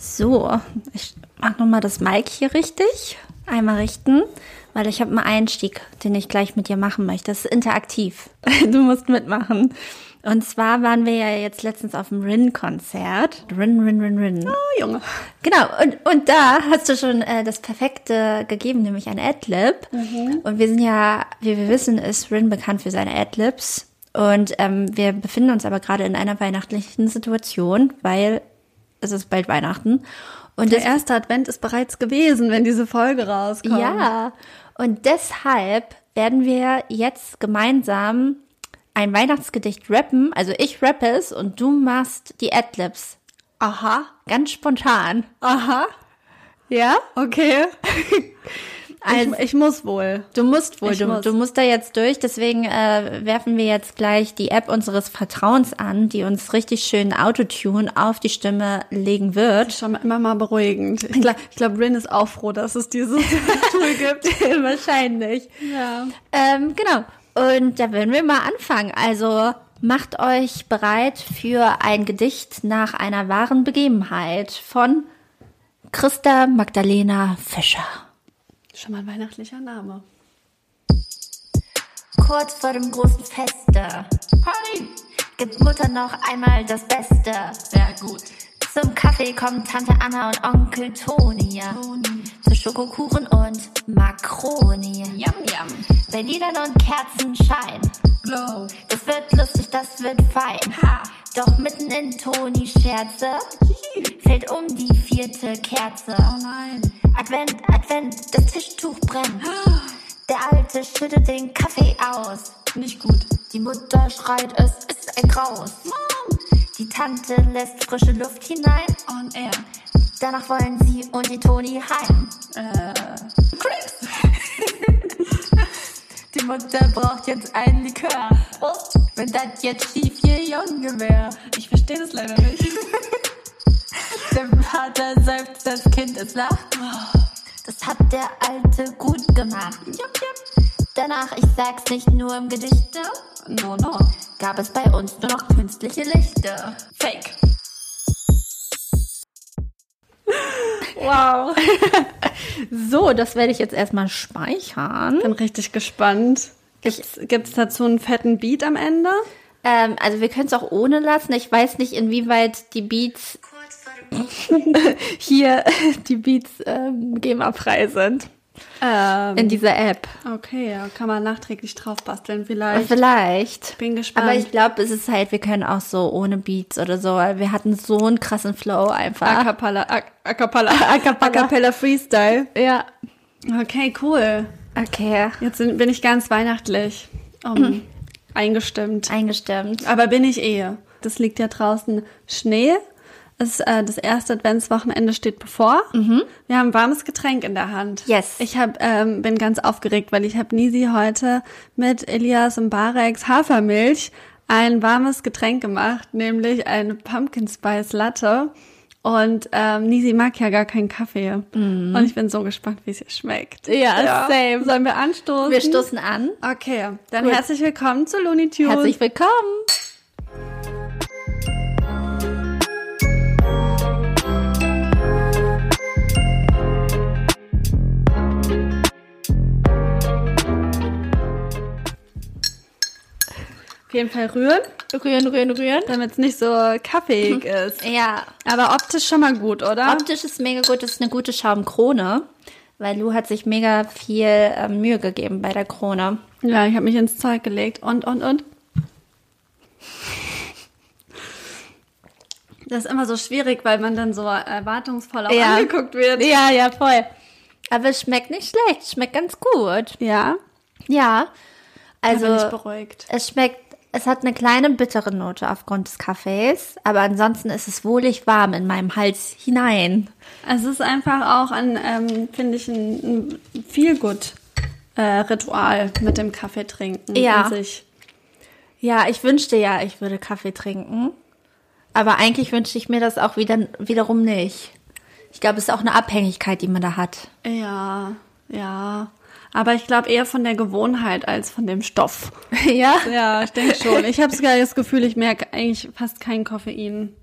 So, ich mach nochmal das Mic hier richtig. Einmal richten, weil ich habe einen Einstieg, den ich gleich mit dir machen möchte. Das ist interaktiv. Du musst mitmachen. Und zwar waren wir ja jetzt letztens auf dem Rin-Konzert. Rin, Rin, Rin, Rin. Oh, Junge. Genau, und, und da hast du schon äh, das Perfekte gegeben, nämlich ein Adlib. Und wir sind ja, wie wir wissen, ist Rin bekannt für seine Adlibs. Und ähm, wir befinden uns aber gerade in einer weihnachtlichen Situation, weil es ist bald Weihnachten. Und Der erste Advent ist bereits gewesen, wenn diese Folge rauskommt. ja, und deshalb werden wir jetzt gemeinsam ein Weihnachtsgedicht rappen. Also ich rappe es und du machst die Adlibs. Aha. Ganz spontan. Aha. Ja? Okay. Also, ich, ich muss wohl. Du musst wohl, du, muss. du musst da jetzt durch. Deswegen äh, werfen wir jetzt gleich die App unseres Vertrauens an, die uns richtig schön Autotune auf die Stimme legen wird. Schon immer mal beruhigend. Ich glaube, glaub, Rin ist auch froh, dass es dieses Tool gibt. Wahrscheinlich. Ja. Ähm, genau. Und da werden wir mal anfangen. Also macht euch bereit für ein Gedicht nach einer wahren Begebenheit von Christa Magdalena Fischer. Schon mal ein weihnachtlicher Name. Kurz vor dem großen Feste. Honey, gibt Mutter noch einmal das Beste. Sehr gut. Zum Kaffee kommen Tante Anna und Onkel Toni. Zu Schokokuchen und Makroni. Yum, yum. Bei Liedern und Kerzenschein. Glow. Das wird lustig, das wird fein. Ha. Doch mitten in Tonis Scherze fehlt um die vierte Kerze. Oh nein. Advent, Advent, das Tischtuch brennt. Der Alte schüttet den Kaffee aus. Nicht gut. Die Mutter schreit, es ist ein Graus. Die Tante lässt frische Luft hinein. On air. Danach wollen sie und die Toni heim. Äh, Chris. Die Mutter braucht jetzt ein Likör. Prost. Wenn das jetzt schief hier Junge wäre. Ich verstehe das leider nicht. Der Vater seufzt, das Kind es lacht. Das hat der Alte gut gemacht. Jupp, jupp. Danach, ich sag's nicht nur im Gedichte, No, no. gab es bei uns nur noch künstliche Lichter. Fake. Wow. So, das werde ich jetzt erstmal speichern. Bin richtig gespannt. Gibt's, gibt's dazu einen fetten Beat am Ende? Ähm, also wir können es auch ohne lassen. Ich weiß nicht, inwieweit die Beats hier die Beats ähm, GEMA-frei sind Ähm, in dieser App. okay, ja, kann man nachträglich drauf basteln vielleicht. Vielleicht. Bin gespannt. Aber ich glaube, es ist halt, wir können auch so ohne Beats oder so, weil wir hatten so einen krassen Flow A einfach. cappella, a, a cappella, A cappella. A cappella Freestyle. Ja. Okay, cool. Okay. Jetzt sind, bin ich ganz weihnachtlich um, eingestimmt. Eingestimmt. Aber bin ich eh. Das liegt ja draußen Schnee. Es, äh, das erste Adventswochenende steht bevor. Wir haben ein warmes Getränk in der Hand. Yes. Ich hab, ähm, bin ganz aufgeregt, weil ich habe Nisi heute mit Elias und Barex Hafermilch ein warmes Getränk gemacht, nämlich eine Pumpkin Spice Latte. Und ähm, Nisi mag ja gar keinen Kaffee. Und ich bin so gespannt, wie es ihr schmeckt. Ja, same. Sollen wir anstoßen? Wir stoßen an. Okay, dann Gut. herzlich willkommen zu Looney Tunes. Herzlich willkommen. Auf jeden Fall rühren, Rühren, rühren, rühren. damit es nicht so kaffeeig ist. Ja, Aber optisch schon mal gut, oder? optisch ist mega gut. Das ist eine gute Schaumkrone, weil Lou hat sich mega viel ähm, Mühe gegeben bei der Krone. Ja, ich habe mich ins Zeug gelegt. Und, und, und? Das ist immer so schwierig, weil man dann so erwartungsvoll auch Ja. angeguckt wird. Ja, ja, voll. Aber es schmeckt nicht schlecht. Es schmeckt ganz gut. Ja, Ja. also es schmeckt, es hat eine kleine bittere Note aufgrund des Kaffees, aber ansonsten ist es wohlig warm in meinem Hals hinein. Es ist einfach auch ein, ähm, finde ich, ein, ein viel gut äh, Ritual mit dem Kaffee trinken Ja. an sich. Ja, ich wünschte ja, ich würde Kaffee trinken. Aber eigentlich wünschte ich mir das auch wieder, wiederum nicht. Ich glaube, es ist auch eine Abhängigkeit, die man da hat. Ja, ja. Aber ich glaube eher von der Gewohnheit als von dem Stoff. ja? Ja, ich denke schon. Ich habe sogar das Gefühl, ich merke eigentlich fast kein Koffein.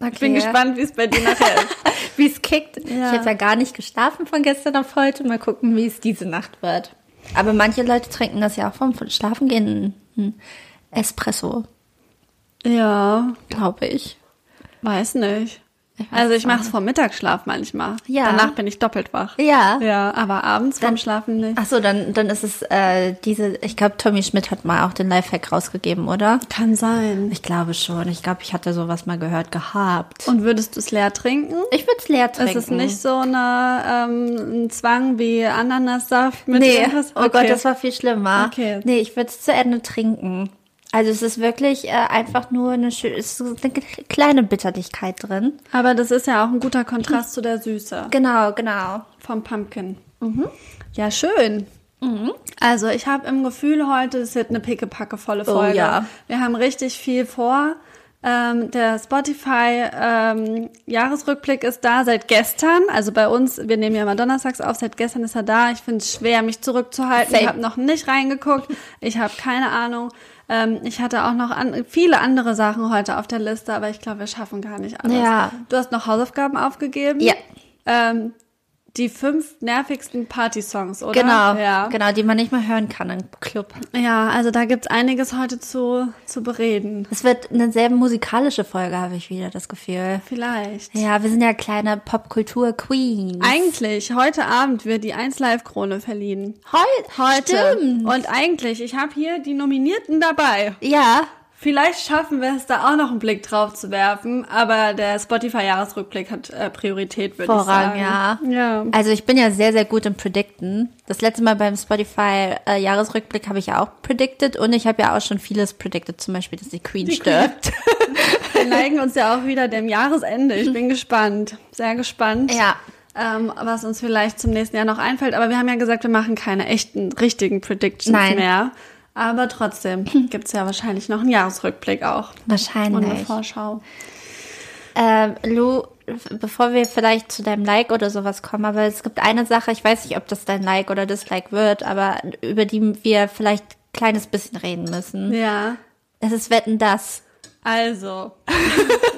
Ich bin Okay. gespannt, wie es bei dir nachher ist. wie es kickt. Ja. Ich habe ja gar nicht geschlafen von gestern auf heute. Mal gucken, wie es diese Nacht wird. Aber manche Leute trinken das ja auch vom Schlafengehen ein Espresso, Ja, glaube ich. weiß nicht. Ich Also ich mache es vor Mittagsschlaf manchmal. Ja. Danach bin ich doppelt wach. Ja. Ja, aber abends Dann- vorm Schlafen nicht. Ach so, dann, dann ist es äh, diese, ich glaube, Tommy Schmidt hat mal auch den Lifehack rausgegeben, oder? Kann sein. Ich glaube schon. Ich glaube, ich hatte sowas mal gehört gehabt. Und würdest du es leer trinken? ich würde es leer trinken. Ist es nicht so eine, ähm, ein Zwang wie Ananassaft mit Nee, irgendwas? oh Gott, das war viel schlimmer. Okay. Nee, ich würde es zu Ende trinken. Also es ist wirklich äh, einfach nur eine, es ist eine kleine Bitterlichkeit drin. Aber das ist ja auch ein guter Kontrast zu der Süße Genau, genau. vom Pumpkin. Ja, schön. Also ich habe im Gefühl, heute ist jetzt eine pickepackevolle Folge. ja. Wir haben richtig viel vor. Ähm, der Spotify ähm, Jahresrückblick ist da seit gestern. Also bei uns, wir nehmen ja immer donnerstags auf, seit gestern ist er da. Ich finde es schwer, mich zurückzuhalten. Ich Same. habe noch nicht reingeguckt. Ich habe keine Ahnung. Ähm, ich hatte auch noch an, viele andere Sachen heute auf der Liste, aber ich glaube, wir schaffen gar nicht alles. Ja. Du hast noch Hausaufgaben aufgegeben. Ja. Ähm, die fünf nervigsten Party-Songs, oder? Genau, Ja. genau, die man nicht mehr hören kann im Club. Ja, also da gibt's einiges heute zu, zu bereden. Es wird eine sehr musikalische Folge, habe ich wieder das Gefühl. Vielleicht. Ja, wir sind ja kleine Popkultur-Queens. Eigentlich, heute Abend wird die 1 Live-Krone verliehen. Heu Heute. Stimmt. Und eigentlich, ich habe hier die Nominierten dabei. ja, Vielleicht schaffen wir es, da auch noch einen Blick drauf zu werfen, aber der Spotify-Jahresrückblick hat äh, Priorität, würde ich Vorrang, sagen. ja. Ja. Also ich bin ja sehr, sehr gut im Predicten. Das letzte Mal beim Spotify-Jahresrückblick habe ich ja auch predicted und ich habe ja auch schon vieles predicted, zum Beispiel, dass die Queen stirbt. Wir neigen uns ja auch wieder dem Jahresende. Ich bin gespannt. Sehr gespannt. Ja. Ähm, was uns vielleicht zum nächsten Jahr noch einfällt. Aber wir haben ja gesagt, wir machen keine echten, richtigen Predictions Nein. mehr. Aber trotzdem gibt's ja wahrscheinlich noch einen Jahresrückblick auch. Und eine Wahrscheinlich. Vorschau. Ähm, Lou, bevor wir vielleicht zu deinem Like oder sowas kommen, aber es gibt eine Sache, ich weiß nicht, ob das dein Like oder Dislike wird, aber über die wir vielleicht ein kleines bisschen reden müssen. Ja. Es ist Wetten, das. Also.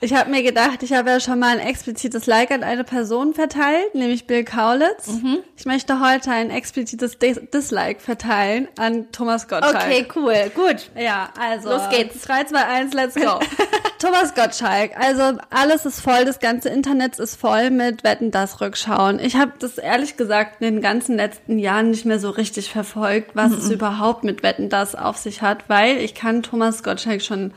Ich habe mir gedacht, ich habe ja schon mal ein explizites Like an eine Person verteilt, nämlich Bill Kaulitz. Mhm. Ich möchte heute ein explizites Dis Dislike verteilen an Thomas Gottschalk. cool, gut. Ja, also. Los geht's. 3, 2, 1, let's go. Thomas Gottschalk. Also alles ist voll, das ganze Internet ist voll mit Wetten, das Rückschauen. Ich habe das ehrlich gesagt in den ganzen letzten Jahren nicht mehr so richtig verfolgt, was es überhaupt mit Wetten, das auf sich hat, weil ich kann Thomas Gottschalk schon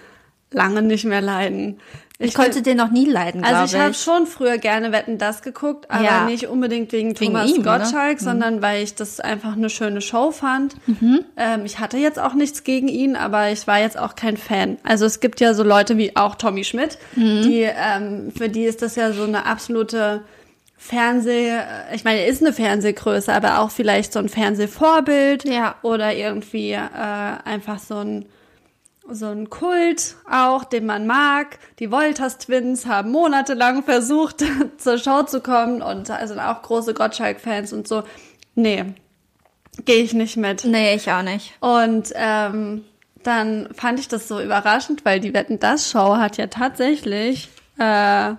lange nicht mehr leiden. Ich konnte den noch nie leiden, glaube Also ich. ich habe schon früher gerne Wetten das geguckt, aber Ja. nicht unbedingt wegen, Wegen Thomas ihm, ne? Gottschalk, sondern weil ich das einfach eine schöne Show fand. Mhm. Ähm, ich hatte jetzt auch nichts gegen ihn, aber ich war jetzt auch kein Fan. Also es gibt ja so Leute wie auch Tommy Schmidt, Mhm. die ähm, für die ist das ja so eine absolute Fernseh, ich meine, er ist eine Fernsehgröße, aber auch vielleicht so ein Fernsehvorbild Ja. oder irgendwie äh, einfach so ein so ein Kult auch, den man mag. Die Wolters Twins haben monatelang versucht, zur Show zu kommen und sind auch große Gottschalk-Fans und so. Nee, gehe ich nicht mit. Nee, ich auch nicht. Und ähm, dann fand ich das so überraschend, weil die Wetten das Show hat ja tatsächlich, äh,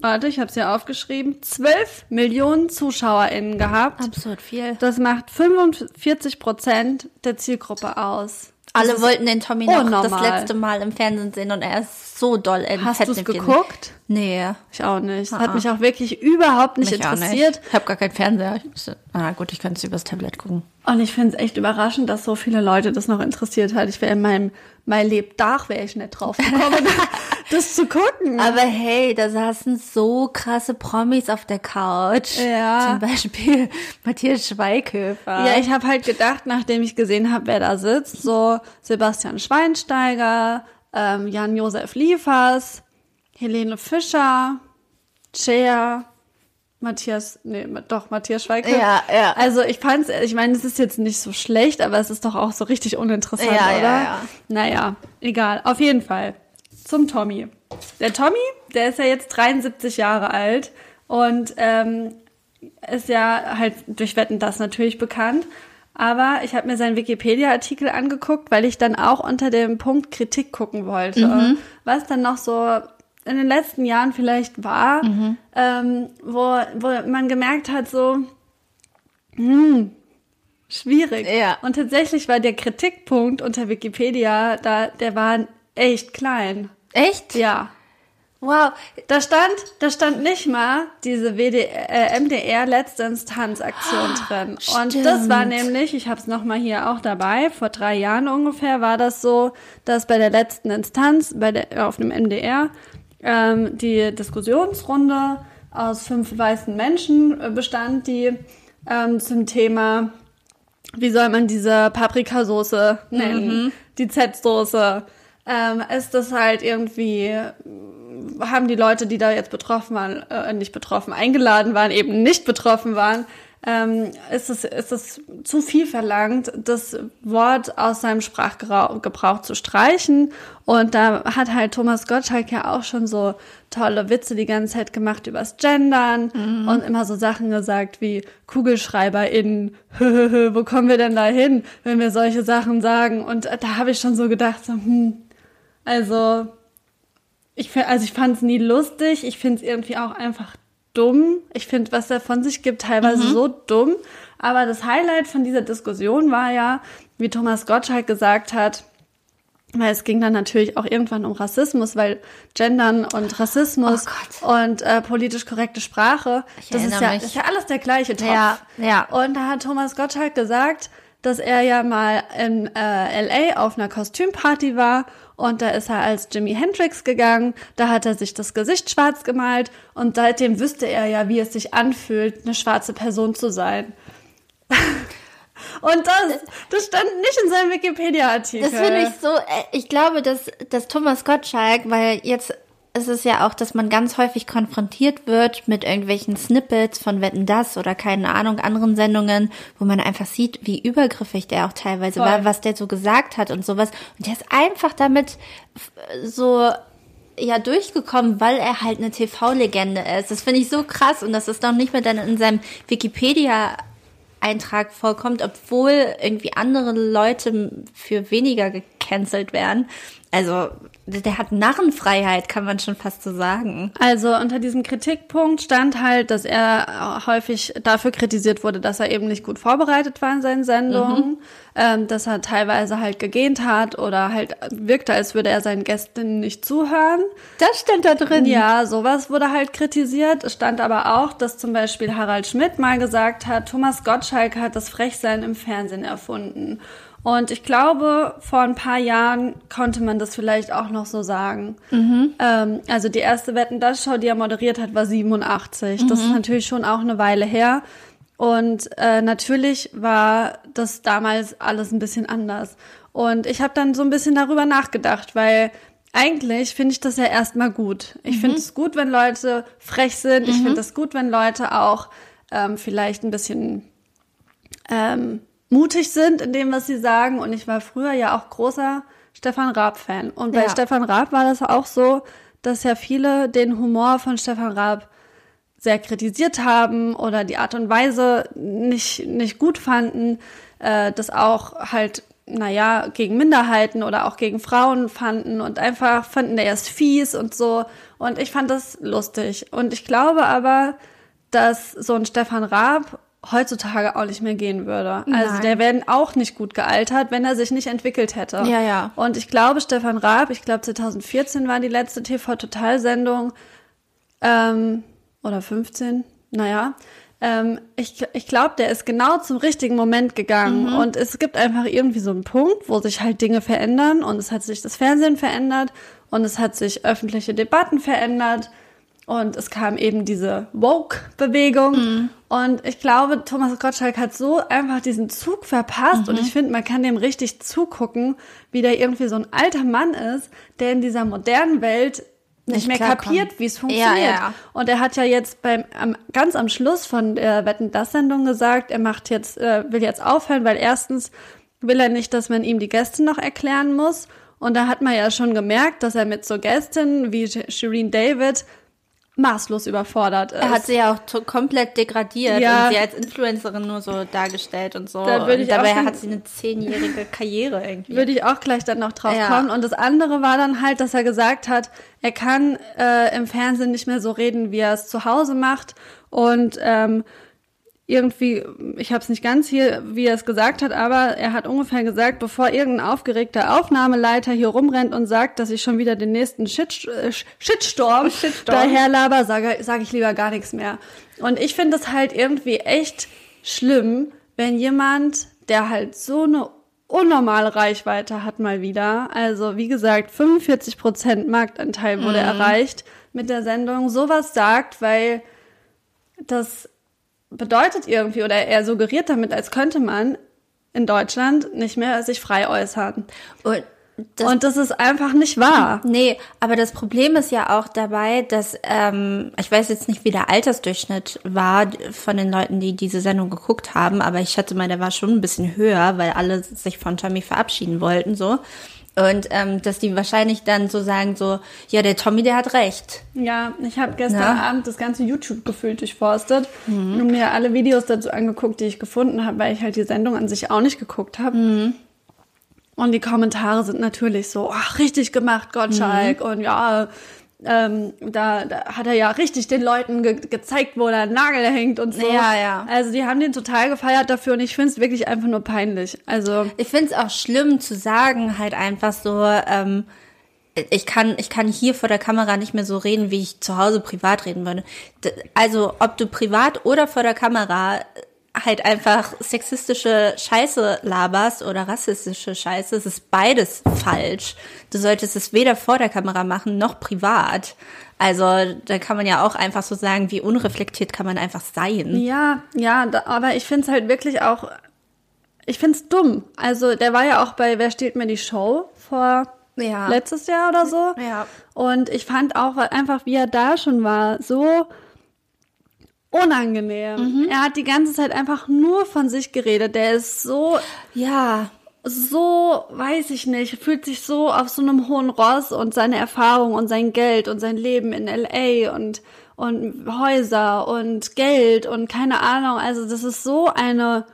warte, ich habe es ja aufgeschrieben, 12 Millionen ZuschauerInnen gehabt. Absurd viel. Das macht 45 Prozent der Zielgruppe aus. Alle wollten den Tommy noch das letzte Mal im Fernsehen sehen und er ist so doll in Hast du es geguckt? Nee. Ich auch nicht. Hat ah. mich auch wirklich überhaupt nicht Mich interessiert. Nicht. Ich habe gar keinen Fernseher. Ich müsste, ah gut, ich könnte es übers Tablet gucken. Und ich finde es echt überraschend, dass so viele Leute das noch interessiert hat. Ich wäre in meinem mein Lebdach wäre ich nicht drauf gekommen, das zu gucken. Aber hey, da saßen so krasse Promis auf der Couch. Ja. Zum Beispiel Matthias Schweighöfer. ja, ich habe halt gedacht, nachdem ich gesehen habe, wer da sitzt, so Sebastian Schweinsteiger, ähm, Jan-Josef Liefers, Helene Fischer, Cher, Matthias, nee, doch, Matthias Schweighöfer. Ja, ja. Also ich fand's, ich meine, es ist jetzt nicht so schlecht, aber es ist doch auch so richtig uninteressant, Ja, ja, oder? ja. Naja, egal. Auf jeden Fall. Zum Tommy. Der Tommy, der ist ja jetzt 73 Jahre alt und ähm, ist ja halt durch Wetten das natürlich bekannt. Aber ich habe mir seinen Wikipedia-Artikel angeguckt, weil ich dann auch unter dem Punkt Kritik gucken wollte, Mhm. was dann noch so in den letzten Jahren vielleicht war, ähm, wo, wo man gemerkt hat, so, hm, schwierig. Ja. Und tatsächlich war der Kritikpunkt unter Wikipedia, da, der war echt klein. Echt? Ja. Wow. Da stand, da stand nicht mal diese WD, äh, MDR letzte Instanz Aktion drin. Und das war Stimmt. nämlich, ich habe es noch mal hier auch dabei, vor drei Jahren ungefähr war das so, dass bei der letzten Instanz, bei der auf dem MDR ähm, die Diskussionsrunde aus fünf weißen Menschen äh, bestand, die ähm, zum Thema wie soll man diese Paprikasoße nennen, die Z-Soße, ähm, ist das halt irgendwie, haben die Leute, die da jetzt betroffen waren, äh, nicht betroffen, eingeladen waren, eben nicht betroffen waren, ähm, ist, es, ist es zu viel verlangt, das Wort aus seinem Sprachgebrauch zu streichen. Und da hat halt Thomas Gottschalk ja auch schon so tolle Witze die ganze Zeit gemacht übers Gendern und immer so Sachen gesagt wie KugelschreiberInnen, wo kommen wir denn da hin, wenn wir solche Sachen sagen? Und da habe ich schon so gedacht, so, hm, also ich, also ich fand es nie lustig. Ich finde es irgendwie auch einfach dumm. Ich finde, was er von sich gibt, teilweise so dumm. Aber das Highlight von dieser Diskussion war ja, wie Thomas Gottschalk gesagt hat, weil es ging dann natürlich auch irgendwann um Rassismus, weil Gendern und Rassismus Oh und äh, politisch korrekte Sprache, Ich das ist, ja, mich. ist ja alles der gleiche Topf. Ja, ja. Und da hat Thomas Gottschalk gesagt, dass er ja mal in äh, LA auf einer Kostümparty war und da ist er als Jimi Hendrix gegangen, da hat er sich das Gesicht schwarz gemalt und seitdem wüsste er ja, wie es sich anfühlt, eine schwarze Person zu sein. und das, das stand nicht in seinem Wikipedia-Artikel. Das finde ich so, äh, ich glaube, dass, dass Thomas Gottschalk, weil jetzt ist es ja auch, dass man ganz häufig konfrontiert wird mit irgendwelchen Snippets von Wetten Das oder keine Ahnung, anderen Sendungen, wo man einfach sieht, wie übergriffig der auch teilweise Voll. war, was der so gesagt hat und sowas. Und der ist einfach damit so ja durchgekommen, weil er halt eine TV-Legende ist. Das finde ich so krass und das ist noch nicht mehr dann in seinem Wikipedia Eintrag vorkommt, obwohl irgendwie andere Leute für weniger gecancelt werden. Also der hat Narrenfreiheit, kann man schon fast so sagen. Also unter diesem Kritikpunkt stand halt, dass er häufig dafür kritisiert wurde, dass er eben nicht gut vorbereitet war in seinen Sendungen, ähm, dass er teilweise halt gegähnt hat oder halt wirkte, als würde er seinen Gästen nicht zuhören. Das stand da drin. Ja, sowas wurde halt kritisiert. Es stand aber auch, dass zum Beispiel Harald Schmidt mal gesagt hat, Thomas Gottschalk hat das Frechsein im Fernsehen erfunden. Und ich glaube, vor ein paar Jahren konnte man das vielleicht auch noch so sagen. Ähm, also die erste Wetten das Show, die er moderiert hat, war 87. Das ist natürlich schon auch eine Weile her. Und äh, natürlich war das damals alles ein bisschen anders. Und ich habe dann so ein bisschen darüber nachgedacht, weil eigentlich finde ich das ja erstmal gut. Ich finde es gut, wenn Leute frech sind. Ich finde es gut, wenn Leute auch ähm, vielleicht ein bisschen ähm, mutig sind in dem, was sie sagen. Und ich war früher ja auch großer Stefan Raab-Fan. Und bei Ja. Stefan Raab war das auch so, dass ja viele den Humor von Stefan Raab sehr kritisiert haben oder die Art und Weise nicht, nicht gut fanden, äh, das auch halt, naja, gegen Minderheiten oder auch gegen Frauen fanden und einfach fanden, der ist fies und so. Und ich fand das lustig. Und ich glaube aber, dass so ein Stefan Raab heutzutage auch nicht mehr gehen würde. Also Nein. der wäre auch nicht gut gealtert, wenn er sich nicht entwickelt hätte. Ja, ja. Und ich glaube, Stefan Raab, ich glaube 2014 war die letzte TV-Total-Sendung, ähm, oder 15, naja. Ähm, ich ich glaube, der ist genau zum richtigen Moment gegangen. Und es gibt einfach irgendwie so einen Punkt, wo sich halt Dinge verändern. Und es hat sich das Fernsehen verändert. Und es hat sich öffentliche Debatten verändert. Und es kam eben diese Woke-Bewegung. Und ich glaube, Thomas Gottschalk hat so einfach diesen Zug verpasst. Und ich finde, man kann dem richtig zugucken, wie der irgendwie so ein alter Mann ist, der in dieser modernen Welt nicht, Nicht mehr kapiert, wie es funktioniert. Ja, ja. Und er hat ja jetzt beim am, ganz am Schluss von der Wetten das Sendung gesagt, er macht jetzt äh, will jetzt aufhören, weil erstens will er nicht, dass man ihm die Gäste noch erklären muss. Und da hat man ja schon gemerkt, dass er mit so Gästinnen wie Sh- Shireen David maßlos überfordert ist. Er hat sie ja auch komplett degradiert Ja. und sie als Influencerin nur so dargestellt und so. Da würde und dabei schon- hat sie eine zehnjährige Karriere irgendwie. Würde ich auch gleich dann noch drauf Ja. kommen. Und das andere war dann halt, dass er gesagt hat, er kann äh, im Fernsehen nicht mehr so reden, wie er es zu Hause macht. Und ähm, irgendwie, ich habe es nicht ganz hier, wie er es gesagt hat, aber er hat ungefähr gesagt, bevor irgendein aufgeregter Aufnahmeleiter hier rumrennt und sagt, dass ich schon wieder den nächsten Shit, äh, Shitstorm, Shitstorm. daherlaber, sage sag ich lieber gar nichts mehr. Und ich finde es halt irgendwie echt schlimm, wenn jemand, der halt so eine unnormale Reichweite hat mal wieder, also wie gesagt, 45 Prozent Marktanteil wurde erreicht mit der Sendung, sowas sagt, weil das bedeutet irgendwie oder er suggeriert damit, als könnte man in Deutschland nicht mehr sich frei äußern. Und das, Und das ist einfach nicht wahr. nee, aber das Problem ist ja auch dabei, dass ähm, ich weiß jetzt nicht, wie der Altersdurchschnitt war von den Leuten, die diese Sendung geguckt haben, aber ich schätze mal, der war schon ein bisschen höher, weil alle sich von Tommy verabschieden wollten so. Und ähm, dass die wahrscheinlich dann so sagen, so, ja, der Tommy, der hat recht. Ja, ich habe gestern Ja. Abend das ganze YouTube gefühlt durchforstet und mir alle Videos dazu angeguckt, die ich gefunden habe, weil ich halt die Sendung an sich auch nicht geguckt habe. Und die Kommentare sind natürlich so, ach, richtig gemacht, Gottschalk. Und ja, ähm, da, da hat er ja richtig den Leuten ge gezeigt, wo der Nagel hängt und so. Ja, ja. Also die haben den total gefeiert dafür und ich finde es wirklich einfach nur peinlich. Also Ich finde es auch schlimm zu sagen, halt einfach so, ähm, ich kann, ich kann hier vor der Kamera nicht mehr so reden, wie ich zu Hause privat reden würde. Also, ob du privat oder vor der Kamera halt einfach sexistische Scheiße laberst oder rassistische Scheiße, es ist beides falsch. Du solltest es weder vor der Kamera machen, noch privat. Also, da kann man ja auch einfach so sagen, wie unreflektiert kann man einfach sein. Ja, ja, da, aber ich find's halt wirklich auch, ich find's dumm. Also der war ja auch bei Wer steht mir die Show vor Ja. letztes Jahr oder so. Ja. Und ich fand auch einfach, wie er da schon war, so unangenehm. Er hat die ganze Zeit einfach nur von sich geredet. Der ist so Ja, so, weiß ich nicht, fühlt sich so auf so einem hohen Ross und seine Erfahrung und sein Geld und sein Leben in LA und, und Häuser und Geld und keine Ahnung. Also das ist so eine,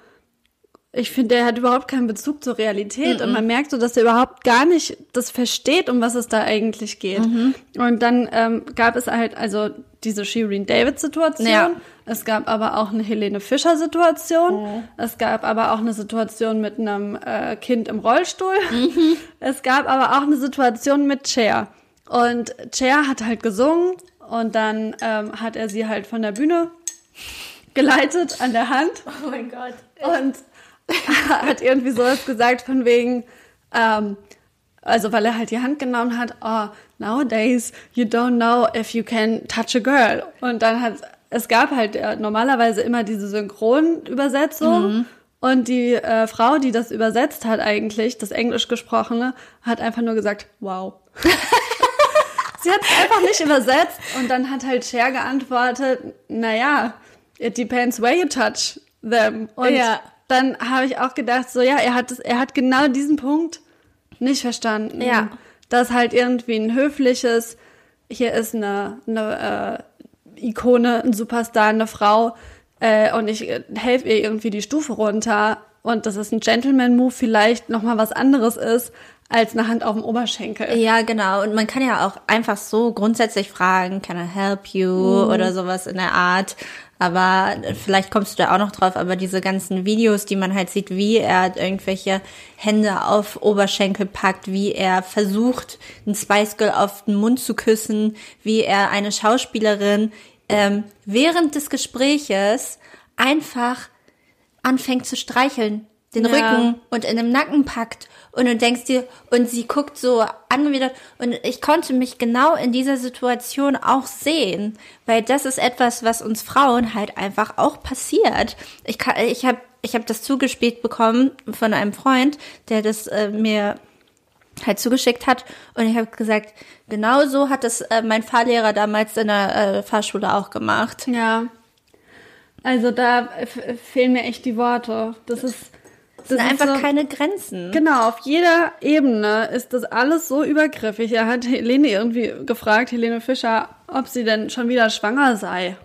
ich finde, der hat überhaupt keinen Bezug zur Realität und man merkt so, dass er überhaupt gar nicht das versteht, um was es da eigentlich geht. Und dann ähm, gab es halt also diese Shireen David Situation. Ja. Es gab aber auch eine Helene Fischer Situation. Es gab aber auch eine Situation mit einem äh, Kind im Rollstuhl. Es gab aber auch eine Situation mit Cher. Und Cher hat halt gesungen und dann ähm, hat er sie halt von der Bühne geleitet an der Hand Oh mein Gott. und hat irgendwie sowas gesagt von wegen, ähm, also weil er halt die Hand genommen hat, oh, nowadays you don't know if you can touch a girl. Und dann hat, es gab halt äh, normalerweise immer diese Synchronübersetzung. Und die äh, Frau, die das übersetzt hat eigentlich, das Englisch gesprochene, hat einfach nur gesagt, wow. Sie hat es einfach nicht übersetzt und dann hat halt Cher geantwortet, naja, it depends where you touch them. Und Ja. dann habe ich auch gedacht, so ja, er hat er hat genau diesen Punkt nicht verstanden. Ja. Dass halt irgendwie ein höfliches, hier ist eine, eine äh, Ikone, ein Superstar, eine Frau äh, und ich äh, helfe ihr irgendwie die Stufe runter und das ist ein Gentleman-Move vielleicht nochmal was anderes ist als eine Hand auf dem Oberschenkel. Ja, genau. Und man kann ja auch einfach so grundsätzlich fragen, can I help you oder sowas in der Art. Aber vielleicht kommst du da auch noch drauf, aber diese ganzen Videos, die man halt sieht, wie er irgendwelche Hände auf Oberschenkel packt, wie er versucht, ein Spice Girl auf den Mund zu küssen, wie er eine Schauspielerin ähm, während des Gespräches einfach anfängt zu streicheln, den Ja. Rücken und in den Nacken packt und du denkst dir, und sie guckt so angewidert und ich konnte mich genau in dieser Situation auch sehen, weil das ist etwas, was uns Frauen halt einfach auch passiert. Ich kann, ich habe ich hab das zugespielt bekommen von einem Freund, der das äh, mir halt zugeschickt hat und ich habe gesagt, genau so hat das äh, mein Fahrlehrer damals in der äh, Fahrschule auch gemacht. Ja. Also da fehlen mir echt die Worte. Das ist Es sind einfach so- keine Grenzen. Genau, auf jeder Ebene ist das alles so übergriffig. Er hat Helene irgendwie gefragt, Helene Fischer, ob sie denn schon wieder schwanger sei.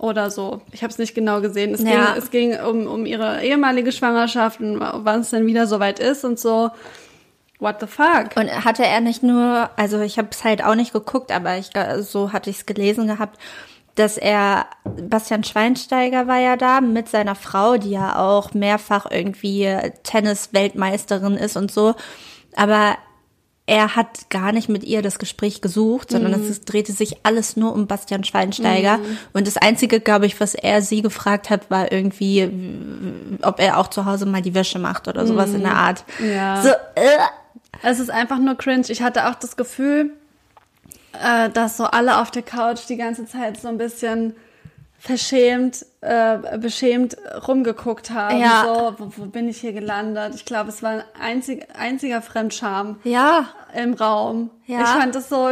Oder so. Ich habe es nicht genau gesehen. Es Ja. ging, es ging um, um ihre ehemalige Schwangerschaft und wann es denn wieder soweit ist und so. What the fuck? Und hatte er nicht nur, also ich habe es halt auch nicht geguckt, aber ich gl- so hatte ich es gelesen gehabt, dass er Bastian Schweinsteiger war ja da mit seiner Frau, die ja auch mehrfach irgendwie Tennis-Weltmeisterin ist und so, aber er hat gar nicht mit ihr das Gespräch gesucht, sondern es drehte sich alles nur um Bastian Schweinsteiger. Und das Einzige, glaube ich, was er sie gefragt hat, war irgendwie, ob er auch zu Hause mal die Wäsche macht oder sowas in der Art. Ja. So, äh, Es ist einfach nur cringe. Ich hatte auch das Gefühl, äh, dass so alle auf der Couch die ganze Zeit so ein bisschen verschämt, äh, beschämt rumgeguckt haben. Ja. So, wo, wo bin ich hier gelandet? Ich glaube, es war ein einzig, einziger Fremdscham ja. im Raum. Ja. Ich fand das so,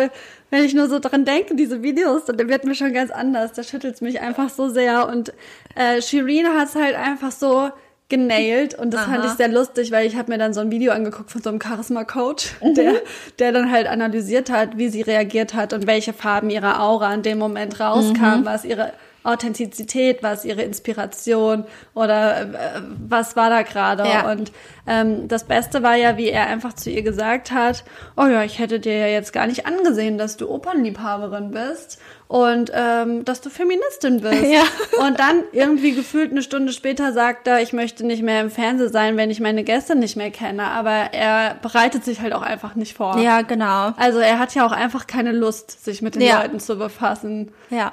wenn ich nur so dran denke, diese Videos, dann wird mir schon ganz anders. Da schüttelt es mich einfach so sehr. Und äh, Shireen hat es halt einfach so genailt und das fand Aha. ich sehr lustig, weil ich habe mir dann so ein Video angeguckt von so einem Charisma-Coach, der, der dann halt analysiert hat, wie sie reagiert hat und welche Farben ihrer Aura in dem Moment rauskamen, was ihre Authentizität, was ihre Inspiration oder äh, was war da gerade. Ja. Und ähm, das Beste war ja, wie er einfach zu ihr gesagt hat, oh ja, ich hätte dir ja jetzt gar nicht angesehen, dass du Opernliebhaberin bist und ähm, dass du Feministin bist. Ja. Und dann irgendwie gefühlt eine Stunde später sagt er, ich möchte nicht mehr im Fernsehen sein, wenn ich meine Gäste nicht mehr kenne. Aber er bereitet sich halt auch einfach nicht vor. Ja, genau. Also er hat ja auch einfach keine Lust, sich mit den Ja. Leuten zu befassen. Ja.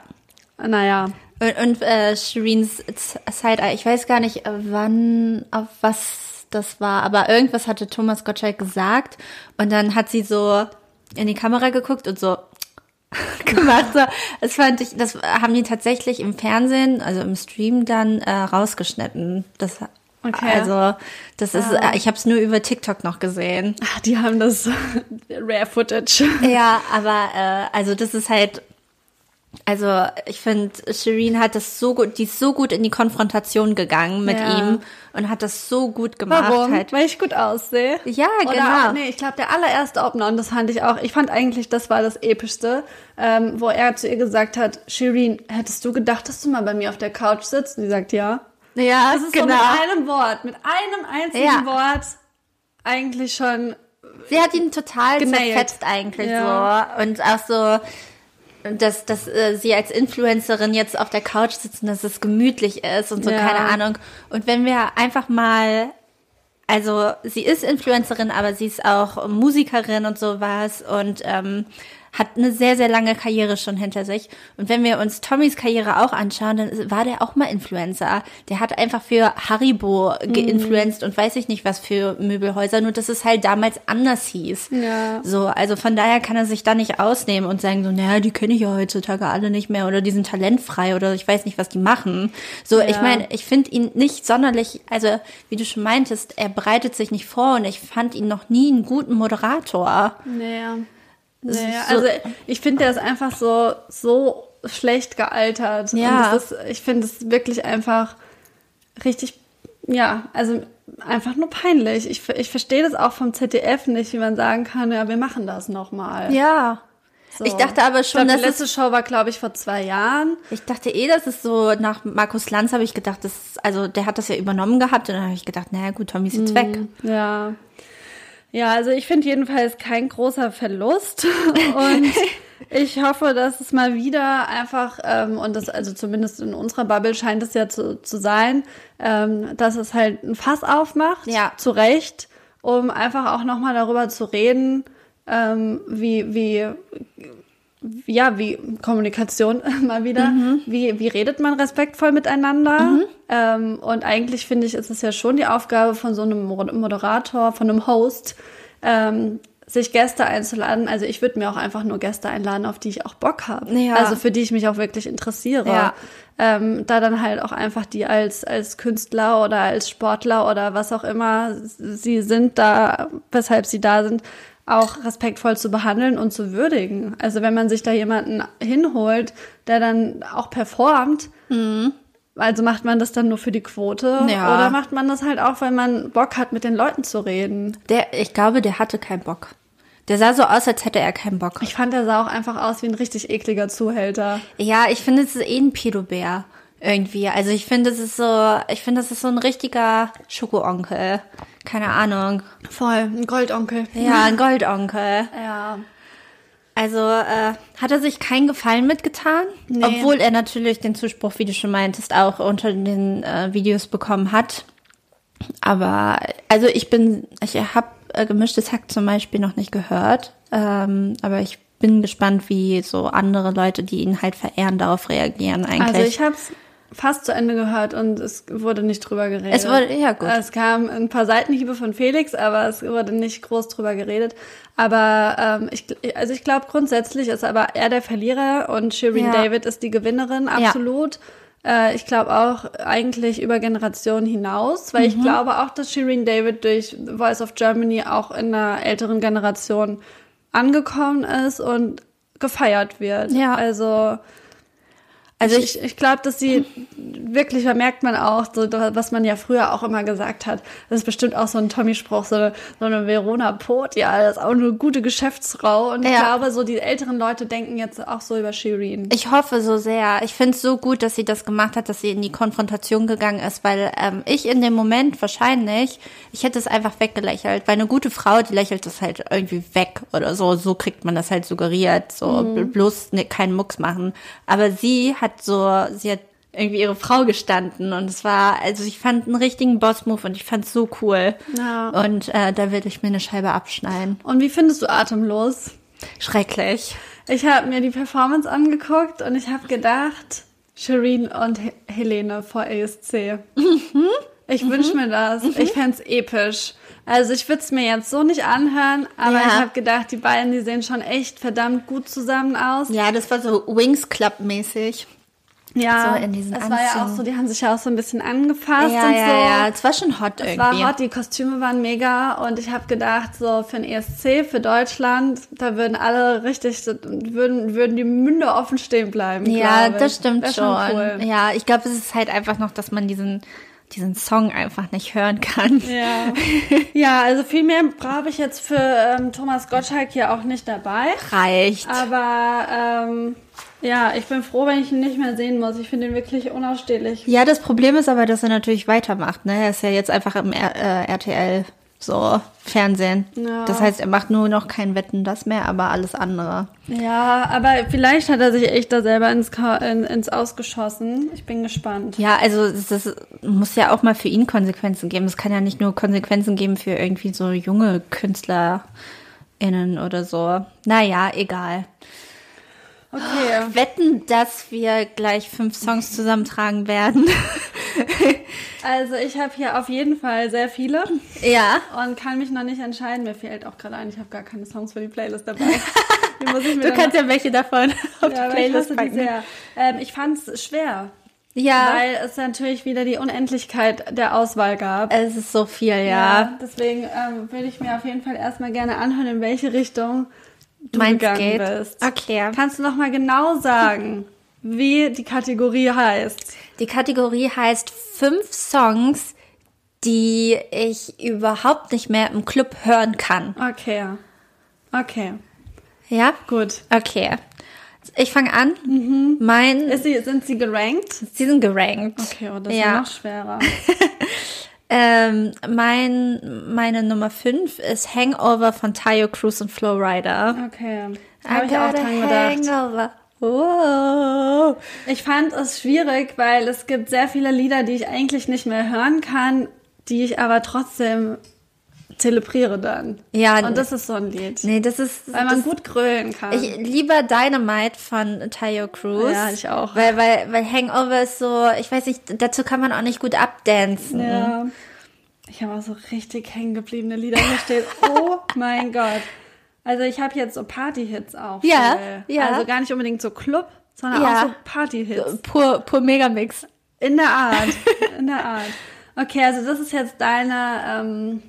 Naja. Und, und äh, Shireens Side-Eye, ich weiß gar nicht, wann, auf was das war, aber irgendwas hatte Thomas Gottschalk gesagt und dann hat sie so in die Kamera geguckt und so gemacht. So. Das fand ich, das haben die tatsächlich im Fernsehen, also im Stream dann äh, rausgeschnitten. Das Okay. Also, das ist, äh, ich habe es nur über TikTok noch gesehen. Ach, die haben das Rare Footage. Ja, aber äh, also das ist halt, also ich finde, Shireen hat das so gut, die ist so gut in die Konfrontation gegangen mit Ja. ihm und hat das so gut gemacht. Warum? Halt. Weil ich gut aussehe. Ja, Oder, genau. Nee, ich glaube, der allererste Opener, und das fand ich auch, ich fand eigentlich, das war das Epischste, ähm, wo er zu ihr gesagt hat, Shireen, hättest du gedacht, dass du mal bei mir auf der Couch sitzt? Und sie sagt, ja. Ja, Das ist genau. so mit einem Wort, mit einem einzigen Ja. Wort eigentlich schon, Sie hat ihn total Genailt. zerfetzt eigentlich Ja. so. Und auch so, dass, dass äh, sie als Influencerin jetzt auf der Couch sitzen, dass es gemütlich ist und so, Ja. keine Ahnung. Und wenn wir einfach mal, also sie ist Influencerin, aber sie ist auch Musikerin und sowas und ähm, hat eine sehr, sehr lange Karriere schon hinter sich. Und wenn wir uns Tommys Karriere auch anschauen, dann war der auch mal Influencer. Der hat einfach für Haribo geinfluenced und weiß ich nicht was für Möbelhäuser, nur dass es halt damals anders hieß. Ja. So, also von daher kann er sich da nicht ausnehmen und sagen so, naja, die kenne ich ja heutzutage alle nicht mehr oder die sind talentfrei oder ich weiß nicht, was die machen. So, Ja. ich meine, ich finde ihn nicht sonderlich, also wie du schon meintest, er bereitet sich nicht vor und ich fand ihn noch nie einen guten Moderator. naja. Das Naja, ist so- also ich finde, der ist einfach so, so schlecht gealtert. Ja. Das ist, ich finde es wirklich einfach richtig, ja, also einfach nur peinlich. Ich, ich verstehe das auch vom ZDF nicht, wie man sagen kann, ja, wir machen das nochmal. Ja. So. Ich dachte aber schon, ich glaub, die letzte Show war, glaube ich, vor zwei Jahren. ich dachte eh, dass es so nach Markus Lanz habe ich gedacht, das, also der hat das ja übernommen gehabt und dann habe ich gedacht, naja gut, Tommy ist jetzt weg. Ja. Ja, also ich finde jedenfalls kein großer Verlust. Und ich hoffe, dass es mal wieder einfach, ähm, und das also zumindest in unserer Bubble scheint es ja zu, zu sein, ähm, dass es halt ein Fass aufmacht, Ja. zu Recht, um einfach auch nochmal darüber zu reden, ähm, wie, wie, ja, wie Kommunikation mal wieder, wie, wie redet man respektvoll miteinander? Ähm, und eigentlich finde ich, ist es ja schon die Aufgabe von so einem Mo- Moderator, von einem Host, ähm, sich Gäste einzuladen. Also ich würde mir auch einfach nur Gäste einladen, auf die ich auch Bock habe. Ja. Also für die ich mich auch wirklich interessiere. Ja. Ähm, da dann halt auch einfach die als, als Künstler oder als Sportler oder was auch immer sie sind, da, weshalb sie da sind, auch respektvoll zu behandeln und zu würdigen. Also wenn man sich da jemanden hinholt, der dann auch performt, Also macht man das dann nur für die Quote? Ja. Oder macht man das halt auch, weil man Bock hat, mit den Leuten zu reden? Der, ich glaube, der hatte keinen Bock. Der sah so aus, als hätte er keinen Bock. Ich fand, der sah auch einfach aus wie ein richtig ekliger Zuhälter. Ja, ich finde, es ist eh ein Pedobär. Irgendwie. Also ich finde, es ist so, ich finde, das ist so ein richtiger Schokoonkel. Keine Ahnung. Voll, ein Goldonkel. Ja, ein Goldonkel. Ja. Also äh, hat er sich keinen Gefallen mitgetan, Nee. obwohl er natürlich den Zuspruch, wie du schon meintest, auch unter den äh, Videos bekommen hat. Aber also ich bin, ich habe äh, gemischtes Hack zum Beispiel noch nicht gehört, ähm, aber ich bin gespannt, wie so andere Leute, die ihn halt verehren, darauf reagieren eigentlich. Also ich habe es fast zu Ende gehört und es wurde nicht drüber geredet. Es wurde- ja, gut. Es kam ein paar Seitenhiebe von Felix, aber es wurde nicht groß drüber geredet. Aber ähm, ich, also ich glaube grundsätzlich ist aber er der Verlierer und Shireen Ja. David ist die Gewinnerin, absolut. Äh, ich glaube auch eigentlich über Generationen hinaus, weil Mhm. ich glaube auch, dass Shireen David durch Voice of Germany auch in einer älteren Generation angekommen ist und gefeiert wird. Ja. Also Also ich, ich glaube, dass sie wirklich, da merkt man auch, so, was man ja früher auch immer gesagt hat. Das ist bestimmt auch so ein Tommy-Spruch, so eine, so eine Verona Pot, ja, das ist auch eine gute Geschäftsfrau. Und ich Ja. glaube, so die älteren Leute denken jetzt auch so über Shireen. Ich hoffe so sehr. Ich finde es so gut, dass sie das gemacht hat, dass sie in die Konfrontation gegangen ist, weil ähm, ich in dem Moment wahrscheinlich, ich hätte es einfach weggelächelt, weil eine gute Frau, die lächelt das halt irgendwie weg oder so. So kriegt man das halt suggeriert, so bl- bloß ne, keinen Mucks machen. Aber sie hat so, sie hat irgendwie ihre Frau gestanden und es war, also ich fand einen richtigen Boss-Move und ich fand es so cool. Ja. Und äh, da will ich mir eine Scheibe abschneiden. Und wie findest du Atemlos? Schrecklich. Ich habe mir die Performance angeguckt und ich habe gedacht, Shireen und He Helene vor ESC. Ich wünsche mir das. Ich fänd's episch. Also ich würde es mir jetzt so nicht anhören, aber Ja. ich habe gedacht, die beiden, die sehen schon echt verdammt gut zusammen aus. Ja, das war so Wings Club-mäßig. Ja, So in diesen das war ja auch Anzügen. so, die haben sich ja auch so ein bisschen angefasst Ja, und ja, so. ja, es war schon hot Es irgendwie. war hot, die Kostüme waren mega und ich habe gedacht, so für ein ESC, für Deutschland, da würden alle richtig, würden, würden die Münde offen stehen bleiben. Ja, das stimmt Wär schon. cool. Ja, ich glaube, es ist halt einfach noch, dass man diesen, diesen Song einfach nicht hören kann. Ja. ja, also viel mehr brauche ich jetzt für ähm, Thomas Gottschalk hier auch nicht dabei. Reicht. Aber ähm, ja, ich bin froh, wenn ich ihn nicht mehr sehen muss. Ich finde ihn wirklich unausstehlich. Ja, das Problem ist aber, dass er natürlich weitermacht. Ne? Er ist ja jetzt einfach im R äh, RTL so Fernsehen. Ja. Das heißt, er macht nur noch kein Wetten, das mehr, aber alles andere. Ja, aber vielleicht hat er sich echt da selber ins, Ka in, ins Ausgeschossen. Ich bin gespannt. Ja, also es- das muss ja auch mal für ihn Konsequenzen geben. Es kann ja nicht nur Konsequenzen geben für irgendwie so junge KünstlerInnen oder so. Naja, egal. Okay. Wetten, dass wir gleich fünf Songs zusammentragen werden. Also ich habe hier auf jeden Fall sehr viele ja. und kann mich noch nicht entscheiden. Mir fehlt auch gerade ein, ich habe gar keine Songs für die Playlist dabei. Ich Du kannst ja welche davon auf ja, die ich Playlist die packen. Ähm, ich fand es schwer, Ja, weil es natürlich wieder die Unendlichkeit der Auswahl gab. es ist so viel, ja. deswegen ähm, würde ich mir auf jeden Fall erstmal gerne anhören, in welche Richtung du Meins gegangen geht. bist. Okay. Kannst du noch mal genau sagen, wie die Kategorie heißt? Die Kategorie heißt fünf Songs, die ich überhaupt nicht mehr im Club hören kann. Okay. Okay. Ja? Gut. Okay. Ich fange an. Mein, Ist sie, sind sie gerankt? sie sind gerankt. Okay, oh, das ist ja. ja noch schwerer. Ähm, mein, meine Nummer fünf ist Hangover von Tayo Cruz und Flow Rider. Okay. Habe ich auch dran gedacht. Hangover. Wow. Ich fand es schwierig, weil es gibt sehr viele Lieder, die ich eigentlich nicht mehr hören kann, die ich aber trotzdem zelebriere dann. Ja, Und das ist so ein Lied. Nee, das ist. Weil man gut grölen kann. ich lieber Dynamite von Tayo Cruz. Ja, ich auch. Weil, weil, weil Hangover ist so, ich weiß nicht, dazu kann man auch nicht gut abdancen. ja. Ich habe auch so richtig hängen gebliebene Lieder. Steht, oh mein Gott. Also ich habe jetzt so Party-Hits auch. Ja, ja. Also gar nicht unbedingt so Club, sondern Ja. auch so Party-Hits. Pur, pur Megamix. In der Art. In der Art. Okay, also das ist jetzt deine ähm,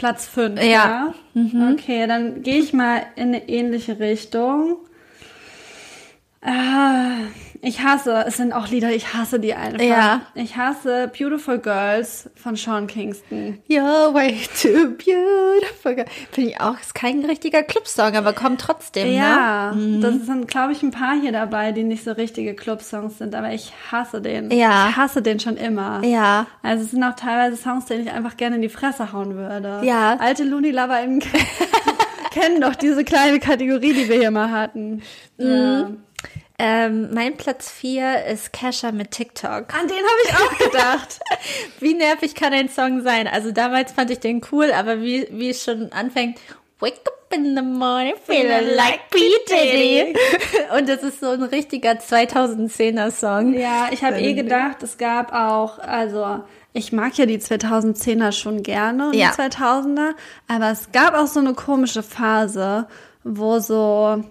Platz 5. Ja. ja? Okay, dann gehe ich mal in eine ähnliche Richtung. Ah, Ich hasse, es sind auch Lieder, ich hasse die einfach. Ja. Ich hasse Beautiful Girls von Sean Kingston. You're way too beautiful. Finde ich auch, ist kein richtiger Clubsong, aber kommt trotzdem, Ja, ne? das sind, glaube ich, ein paar hier dabei, die nicht so richtige Clubsongs sind, aber ich hasse den. Ja. Ich hasse den schon immer. Ja. Also es sind auch teilweise Songs, die ich einfach gerne in die Fresse hauen würde. Ja. Alte Looney Lover kennen doch diese kleine Kategorie, die wir hier mal hatten. Ja. Ähm, mein Platz 4 ist Kesha mit TikTok. An den habe ich auch gedacht. Wie nervig kann ein Song sein? Also damals fand ich den cool, aber wie, wie es schon anfängt, Wake up in the morning feeling like P. Diddy. Und das ist so ein richtiger 2010er Song. Ja, ich habe eh gedacht, es gab auch, also ich mag ja die 2010er schon gerne und Ja. die 2000er, aber es gab auch so eine komische Phase, wo so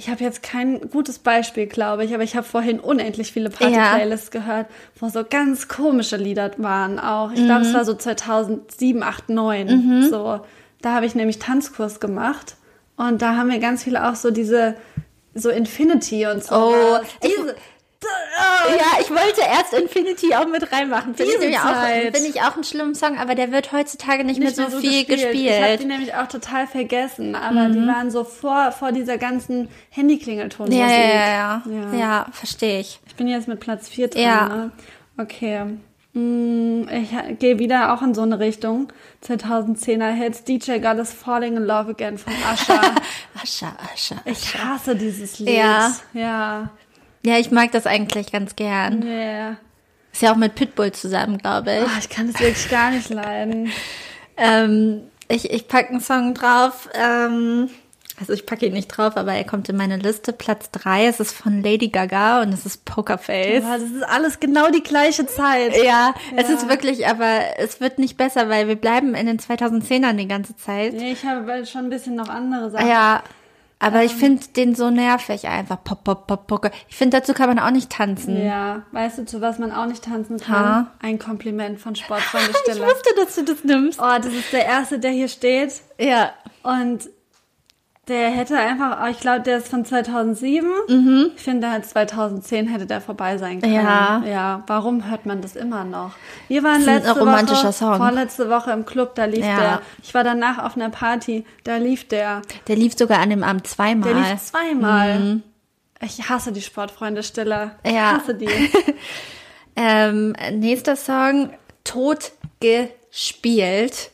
ich habe jetzt kein gutes Beispiel, glaube ich, aber ich habe vorhin unendlich viele Party-Playlists gehört, wo so ganz komische Lieder waren auch. Ich glaube, es war so 2007, 8, 9. So, da habe ich nämlich Tanzkurs gemacht und da haben wir ganz viele auch so diese so Infinity und so. Oh, diese, Ja, ich wollte erst Infinity auch mit reinmachen. Finde ich, auch, finde ich auch einen schlimmen Song, aber der wird heutzutage nicht, nicht mehr so viel gespielt. Mhm. Ich habe die nämlich auch total vergessen, aber die waren so vor, vor dieser ganzen Handyklingeltonmusik. ja, ja, ja, ja. Ja. Verstehe ich. Ich bin jetzt mit Platz 4 dran. Ja. Ne? Okay. Mm, Ich gehe wieder auch in so eine Richtung. 2010er Hits. DJ God is Falling in Love Again von Usher. Ascha, Ascha. ich hasse dieses Lied. Ja. Ja. Ja, ich mag das eigentlich ganz gern. Yeah. Ist ja auch mit Pitbull zusammen, glaube ich. Oh, ich kann das wirklich gar nicht leiden. Ähm, ich ich packe einen Song drauf. Ähm, also ich packe ihn nicht drauf, aber er kommt in meine Liste. Platz 3, es ist von Lady Gaga und es ist Pokerface. Aber das ist alles genau die gleiche Zeit. Ja, es Ja. ist wirklich, aber es wird nicht besser, weil wir bleiben in den 2010ern die ganze Zeit. Nee, ich habe schon ein bisschen noch andere Sachen. Ja, aber Ähm. ich finde den so nervig einfach. Pop, pop, pop, Poker. Ich finde, dazu kann man auch nicht tanzen. Ja, weißt du, zu was man auch nicht tanzen kann? Ha? Ein Kompliment von Sportfreunde Ich Stiller. wusste, dass du das nimmst. Oh, das ist der erste, der hier steht. Ja. Und der hätte einfach, ich glaube, der ist von 2007. Ich finde, halt 2010 hätte der vorbei sein können. Mhm. Ja. Ja, warum hört man das immer noch? Wir waren letzte romantischer Woche, Song. vorletzte Woche im Club, da lief Ja. der. Ich war danach auf einer Party, da lief der. Der lief sogar an dem Abend zweimal. Der lief zweimal. Ich hasse die Sportfreunde Stiller. Ich Mhm. Ja. hasse die. Ähm, nächster Song, tot gespielt.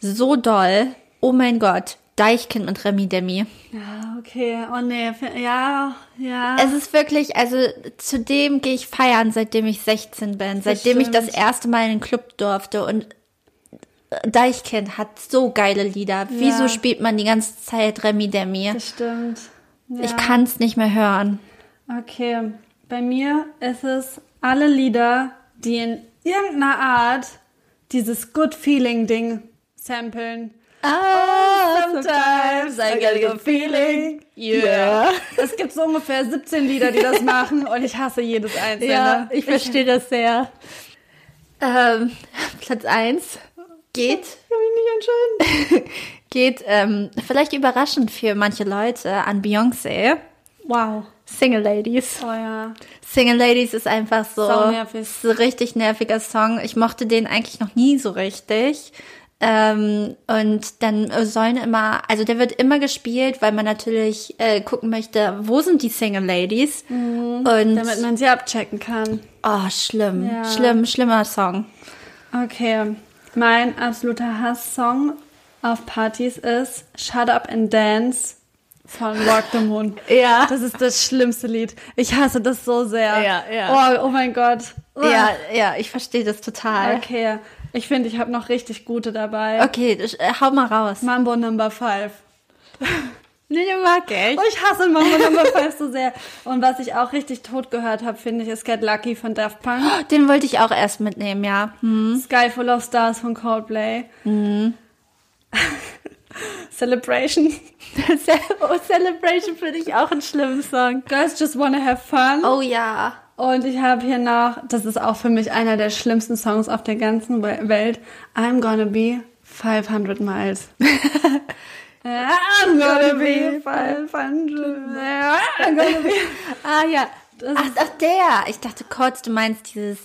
So doll. Oh mein Gott. Deichkind mit Remi Demi. Ja, okay. Oh nee, ja, ja. Es ist wirklich, also zudem gehe ich feiern, seitdem ich 16 bin, seitdem ich das erste Mal in den Club durfte und Deichkind hat so geile Lieder. Wieso Ja. spielt man die ganze Zeit Remi Demi? das stimmt. Ja. Ich kann es nicht mehr hören. Okay, bei mir ist es alle Lieder, die in irgendeiner Art dieses Good Feeling Ding samplen. Ah, Sometimes I get a feeling. Yeah. Es gibt so ungefähr 17 Lieder, die das machen und ich hasse jedes einzelne. Ja, ich verstehe das sehr. Ähm, Platz 1 geht, Ich kann mich nicht entscheiden. geht ähm, vielleicht überraschend für manche Leute an Beyoncé. Wow. Single Ladies. Oh ja. Single Ladies ist einfach so, Saunervig. ist so richtig nerviger Song. Ich mochte den eigentlich noch nie so richtig. Ähm, und dann sollen immer, also der wird immer gespielt, weil man natürlich äh, gucken möchte, wo sind die Single Ladies? Und Damit man sie abchecken kann. oh, schlimm, Ja. schlimm, schlimmer Song. Okay. Mein absoluter Hass-Song auf Partys ist Shut Up and Dance von Walk the Moon. Ja. Das ist das schlimmste Lied. Ich hasse das so sehr. Ja, ja. Oh, oh mein Gott. Ja, ja, ich verstehe das total. Okay. Ich finde, ich habe noch richtig gute dabei. Okay, das- äh, hau mal raus. Mambo Number 5. Nee, den mag ich. Oh, ich hasse Mambo Number 5 so sehr. Und was ich auch richtig tot gehört habe, finde ich, ist Get Lucky von Daft Punk. Den wollte ich auch erst mitnehmen, ja. Hm. Sky Full of Stars von Coldplay. Celebration. oh, Celebration finde ich auch einen schlimmen Song. Girls Just Wanna Have Fun. Oh ja. Und ich habe hier noch, das ist auch für mich einer der schlimmsten Songs auf der ganzen We- Welt, I'm Gonna Be 500 Miles. I'm gonna be 500 miles. I'm gonna be... Ah ja, Das Ach, ach, der. Ich dachte kurz, du meinst dieses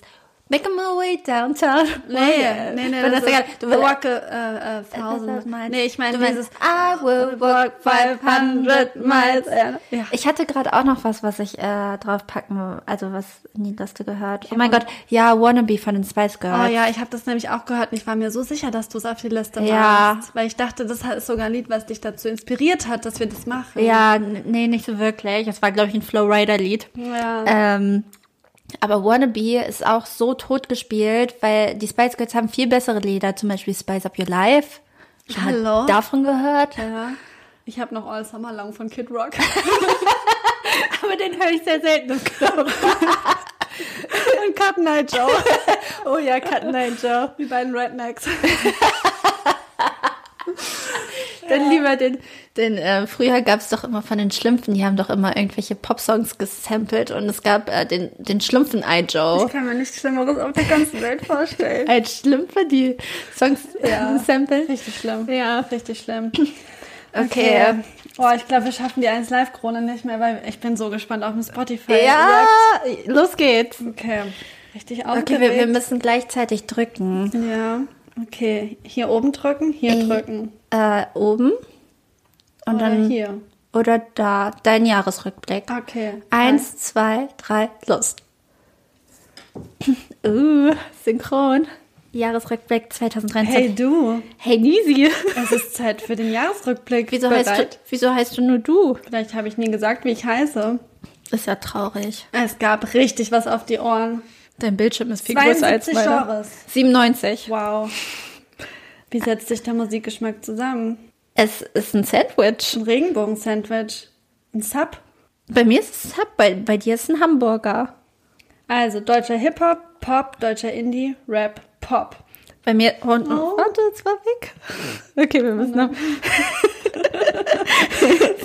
Make my way downtown. Nee, nee, nee, Wenn das das egal. ist Du The willst- Walk a äh, äh, Thousand. meinst. Nee, ich meine Du meinst, dieses I will walk 500 miles. Ja. Ich hatte gerade auch noch was, was ich äh, draufpacken, also was in die Liste gehört. Oh mein Gott, ja, Wannabe von den Spice Girls. Oh ja, ich habe das nämlich auch gehört und ich war mir so sicher, dass du es auf die Liste Ja. machst. Weil ich dachte, das ist sogar ein Lied, was dich dazu inspiriert hat, dass wir das machen. Ja, nee, nicht so wirklich. Es war, glaube ich, ein Flowrider-Lied. Ja. Ähm, aber Wannabe ist auch so tot gespielt, weil die Spice Girls haben viel bessere Lieder, zum Beispiel Spice Up Your Life. Schon mal Hallo? davon gehört? ja. Ich habe noch All Summer Long von Kid Rock. Aber den höre ich sehr selten im Club. und Cut Night Joe. oh ja, Cut Night Joe. Die beiden Rednecks. Dann lieber den, den äh, früher gab es doch immer von den Schlümpfen, die haben doch immer irgendwelche Popsongs gesampelt und es gab äh, den, den Schlumpfen-Eye Joe. Ich kann mir nichts Schlimmeres auf der ganzen Welt vorstellen. Als Schlümpfe, die Songs Ja. äh, samplen. Richtig schlimm. Ja. Richtig schlimm. Okay. Oh, ich glaube, wir schaffen die 1 Live-Krone nicht mehr, weil ich bin so gespannt auf dem Spotify. Ja, los geht's. Okay. Richtig Okay, aufgeregt. wir, wir müssen gleichzeitig drücken. Ja. Okay. Hier oben drücken, hier Äh, drücken. Äh, oben und Oder dann hier. oder da dein Jahresrückblick. Okay. Eins, zwei, drei, los. Uh, synchron. Jahresrückblick 2023. Hey du, Hey Nisi. es ist Zeit für den Jahresrückblick. Wieso heißt, du, wieso heißt du nur du? Vielleicht habe ich nie gesagt, wie ich heiße. Ist ja traurig. Es gab richtig was auf die Ohren. Dein Bildschirm ist viel 72 Genres. 97. Wow. Wie setzt sich der Musikgeschmack zusammen? Es ist ein Sandwich. Ein Regenbogen-Sandwich. Ein Sub. Bei mir ist es Sub, bei, bei dir ist es ein Hamburger. Also deutscher Hip-Hop, Pop, deutscher Indie, Rap, Pop. Bei mir und Oh. warte, es war weg. Okay, wir müssen noch.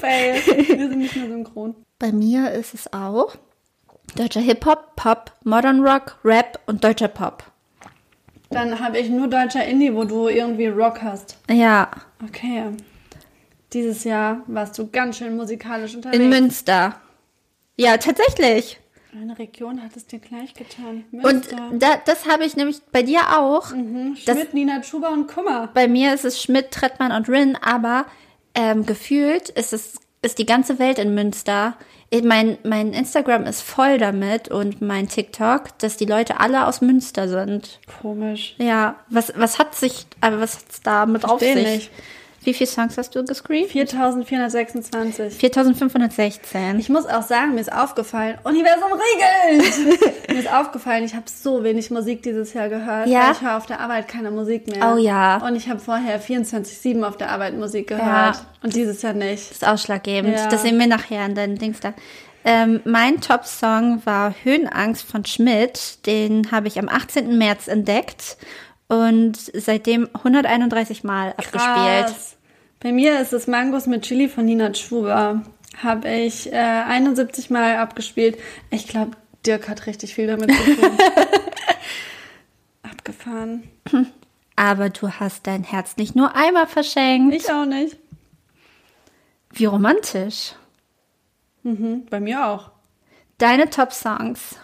Fail. Wir sind nicht mehr synchron. Bei mir ist es auch deutscher Hip-Hop, Pop, Modern Rock, Rap und deutscher Pop. Dann habe ich nur deutscher Indie, wo du irgendwie Rock hast. Ja, Okay. Dieses Jahr warst du ganz schön musikalisch unterwegs. in Münster. Ja, tatsächlich. Eine Region hat es dir gleich getan. Und Münster. da, das habe ich nämlich bei dir auch. Mhm. das- Schmidt, Nina Schuber und Kummer. Bei mir ist es Schmidt, Trettmann und Rin, aber ähm, gefühlt ist es ist die ganze Welt in Münster. Mein, mein Instagram ist voll damit und mein TikTok, dass die Leute alle aus Münster sind. Komisch. Ja, was, was hat sich, aber was hat's da mit auf sich? nicht. Wie viele Songs hast du gescreent? 4426. 4516. Ich muss auch sagen, mir ist aufgefallen, Universum regelt! mir ist aufgefallen, ich habe so wenig Musik dieses Jahr gehört. Ja? Ich höre auf der Arbeit keine Musik mehr. Oh ja. Und ich habe vorher 24-7 auf der Arbeit Musik gehört. Ja. Und dieses Jahr nicht. Das ist ausschlaggebend. Ja. Das sehen wir nachher in deinen Dings da. Ähm, mein Top-Song war Höhenangst von Schmidt. Den habe ich am 18. März entdeckt und seitdem 131 Mal abgespielt. Krass. Bei mir ist es Mangos mit Chili von Nina Schwuber. Habe ich äh, 71 Mal abgespielt. Ich glaube, Dirk hat richtig viel damit zu tun. Abgefahren. Aber du hast dein Herz nicht nur einmal verschenkt. Ich auch nicht. Wie romantisch. Mhm, bei mir auch. Deine Top-Songs.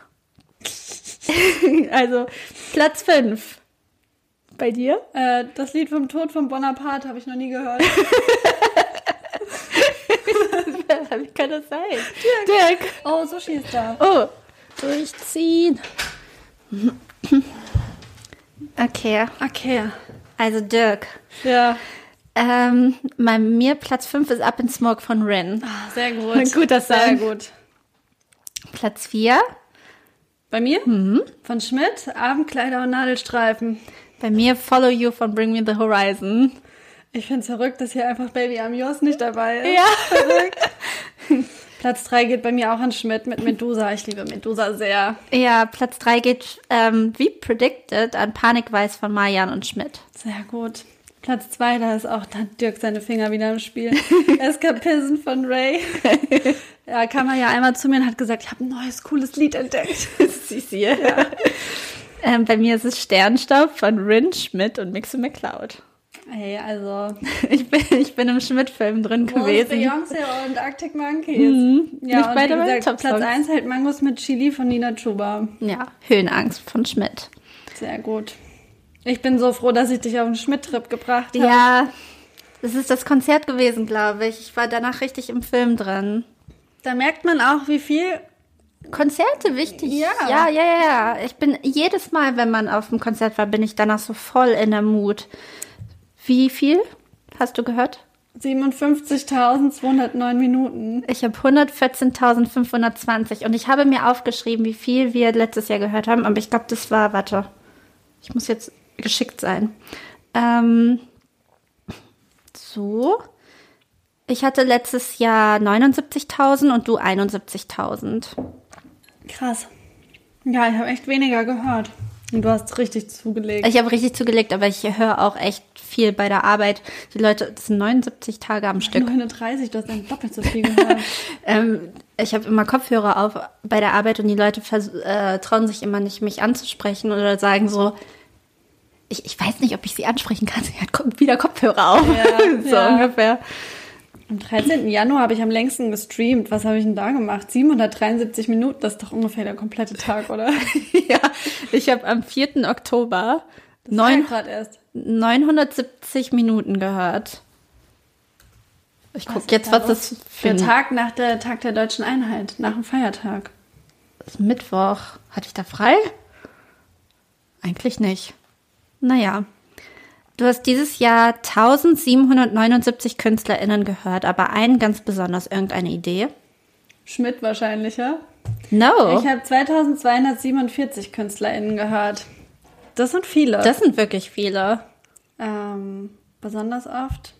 also Platz 5. Bei dir? Äh, das Lied vom Tod von Bonaparte habe ich noch nie gehört. Wie kann das sein? Dirk. Dirk. Oh, Sushi ist da. Oh, durchziehen. Okay, Okay. also Dirk. Ja. Ähm, bei mir Platz 5 ist Up in Smoke von Rin. Ah, Sehr gut. Guter Song. Sehr gut. Platz 4, Bei mir? Von Schmidt, Abendkleider und Nadelstreifen. Bei mir Follow You von Bring Me the Horizon. Ich finde es verrückt, dass hier einfach Baby Amios nicht dabei ist. Ja. Verrückt. Platz 3 geht bei mir auch an Schmidt mit Medusa. Ich liebe Medusa sehr. Ja, Platz 3 geht, ähm, wie predicted, an Panikweiß von Marian und Schmidt. Sehr gut. Platz 2, da ist auch, da hat Dirk seine Finger wieder im Spiel. Eskapism von Ray. Ja, kam er ja einmal zu mir und hat gesagt, ich habe ein neues, cooles Lied entdeckt. Sisi. Ja. Ähm, bei mir ist es Sternstaub von Rin, Schmidt und Mixo McCloud. Hey, also Ich bin, ich bin im Schmidt-Film drin wo gewesen. Beyoncé und Arctic Monkeys. Ja, Nicht und beide wie gesagt. Platz 1 halt Mangos mit Chili von Nina Chuba. Ja, Höhenangst von Schmidt. Sehr gut. Ich bin so froh, dass ich dich auf einen Schmidt-Trip gebracht habe. Ja, das ist das Konzert gewesen, glaube ich. Ich war danach richtig im Film drin. Da merkt man auch, wie viel Konzerte wichtig. Ja. Ja, ja, ja. Ich bin jedes Mal, wenn man auf dem Konzert war, bin ich danach so voll in der Mut. Wie viel hast du gehört? 57.209 Minuten. Ich habe 114.520 und ich habe mir aufgeschrieben, wie viel wir letztes Jahr gehört haben, aber ich glaube, das war, warte, ich muss jetzt geschickt sein. Ähm, so. Ich hatte letztes Jahr 79.000 und du 71.000. Krass. Ja, ich habe echt weniger gehört. Und du hast richtig zugelegt. Ich habe richtig zugelegt, aber ich höre auch echt viel bei der Arbeit. Die Leute, das sind 79 Tage am Stück. 39, du hast dann doppelt so viel gehört. Ähm, ich habe immer Kopfhörer auf bei der Arbeit und die Leute äh, trauen sich immer nicht, mich anzusprechen oder sagen so, ich, ich weiß nicht, ob ich sie ansprechen kann. Sie hat wieder Kopfhörer auf. Ja, so ja. ungefähr. Am 13. Januar habe ich am längsten gestreamt. Was habe ich denn da gemacht? 773 Minuten, das ist doch ungefähr der komplette Tag, oder? ja, ich habe am 4. Oktober Neun neun, Grad erst. 970 Minuten gehört. Ich guck jetzt, was das für Der ein Tag nach der Tag der deutschen Einheit, nach dem Feiertag. ist Mittwoch. Hatte ich da frei? Eigentlich nicht. Naja. Du hast dieses Jahr 1779 KünstlerInnen gehört, aber einen ganz besonders. Irgendeine Idee? Schmidt wahrscheinlich, ja? No. Ich habe 2247 KünstlerInnen gehört. Das sind viele. das sind wirklich viele. ähm, besonders oft.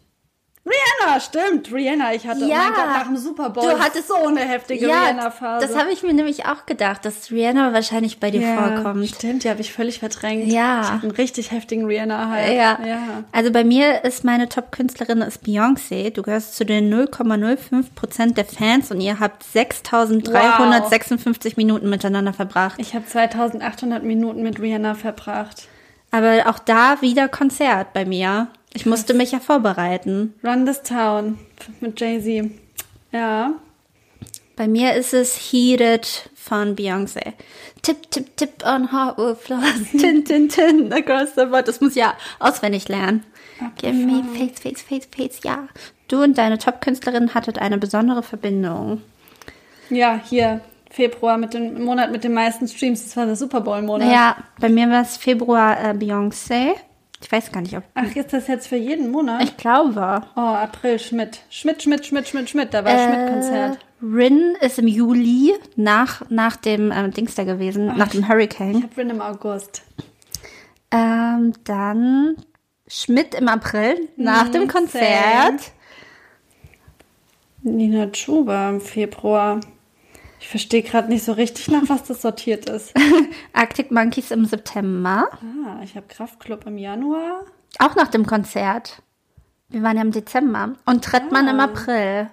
Rihanna, stimmt, Rihanna. Ich hatte, oh Ja. mein Gott, nach dem Super Bowl Du hattest- so eine heftige Ja, Rihanna-Phase. das habe ich mir nämlich auch gedacht, dass Rihanna wahrscheinlich bei dir ja, vorkommt. Stimmt, die habe ich völlig verdrängt. Ja. Ich hatte einen richtig heftigen Rihanna halt. Ja. ja. Also bei mir ist meine Top-Künstlerin ist Beyoncé. Du gehörst zu den 0,05 Prozent der Fans und ihr habt 6.356 Minuten miteinander verbracht. Ich habe 2800 Minuten mit Rihanna verbracht. Aber auch da wieder Konzert bei mir. Ich musste mich ja vorbereiten. Run This Town mit Jay-Z. Ja. Bei mir ist es Heated von Beyoncé. Tip, tip, tip on hardwood floors. tin, tin, tin across the board. Das muss ich ja auswendig lernen. Give me face, face, face, face, ja. Du und deine Top-Künstlerin hattet eine besondere Verbindung. Ja, hier. Februar mit dem Monat mit den meisten Streams. Das war der Super Bowl-Monat. Ja, bei mir war es Februar äh, Beyoncé. Ich weiß gar nicht, ob. Ach, ist das jetzt für jeden Monat? Ich glaube. Oh, April Schmidt. Schmidt, Schmidt, Schmidt, Schmidt, Schmidt. Da war Äh, Schmidt-Konzert. Rin ist im Juli nach, nach dem ähm, Dings da gewesen, nach dem Ich Hurricane. hab Rin im August. Ähm, dann Schmidt im April nach dem Konzert. Nina Chuba im Februar. Ich verstehe gerade nicht so richtig, nach was das sortiert ist. Arctic Monkeys im September. Ah, ich habe Kraftclub im Januar. Auch nach dem Konzert. Wir waren ja im Dezember. Und Trettmann im April.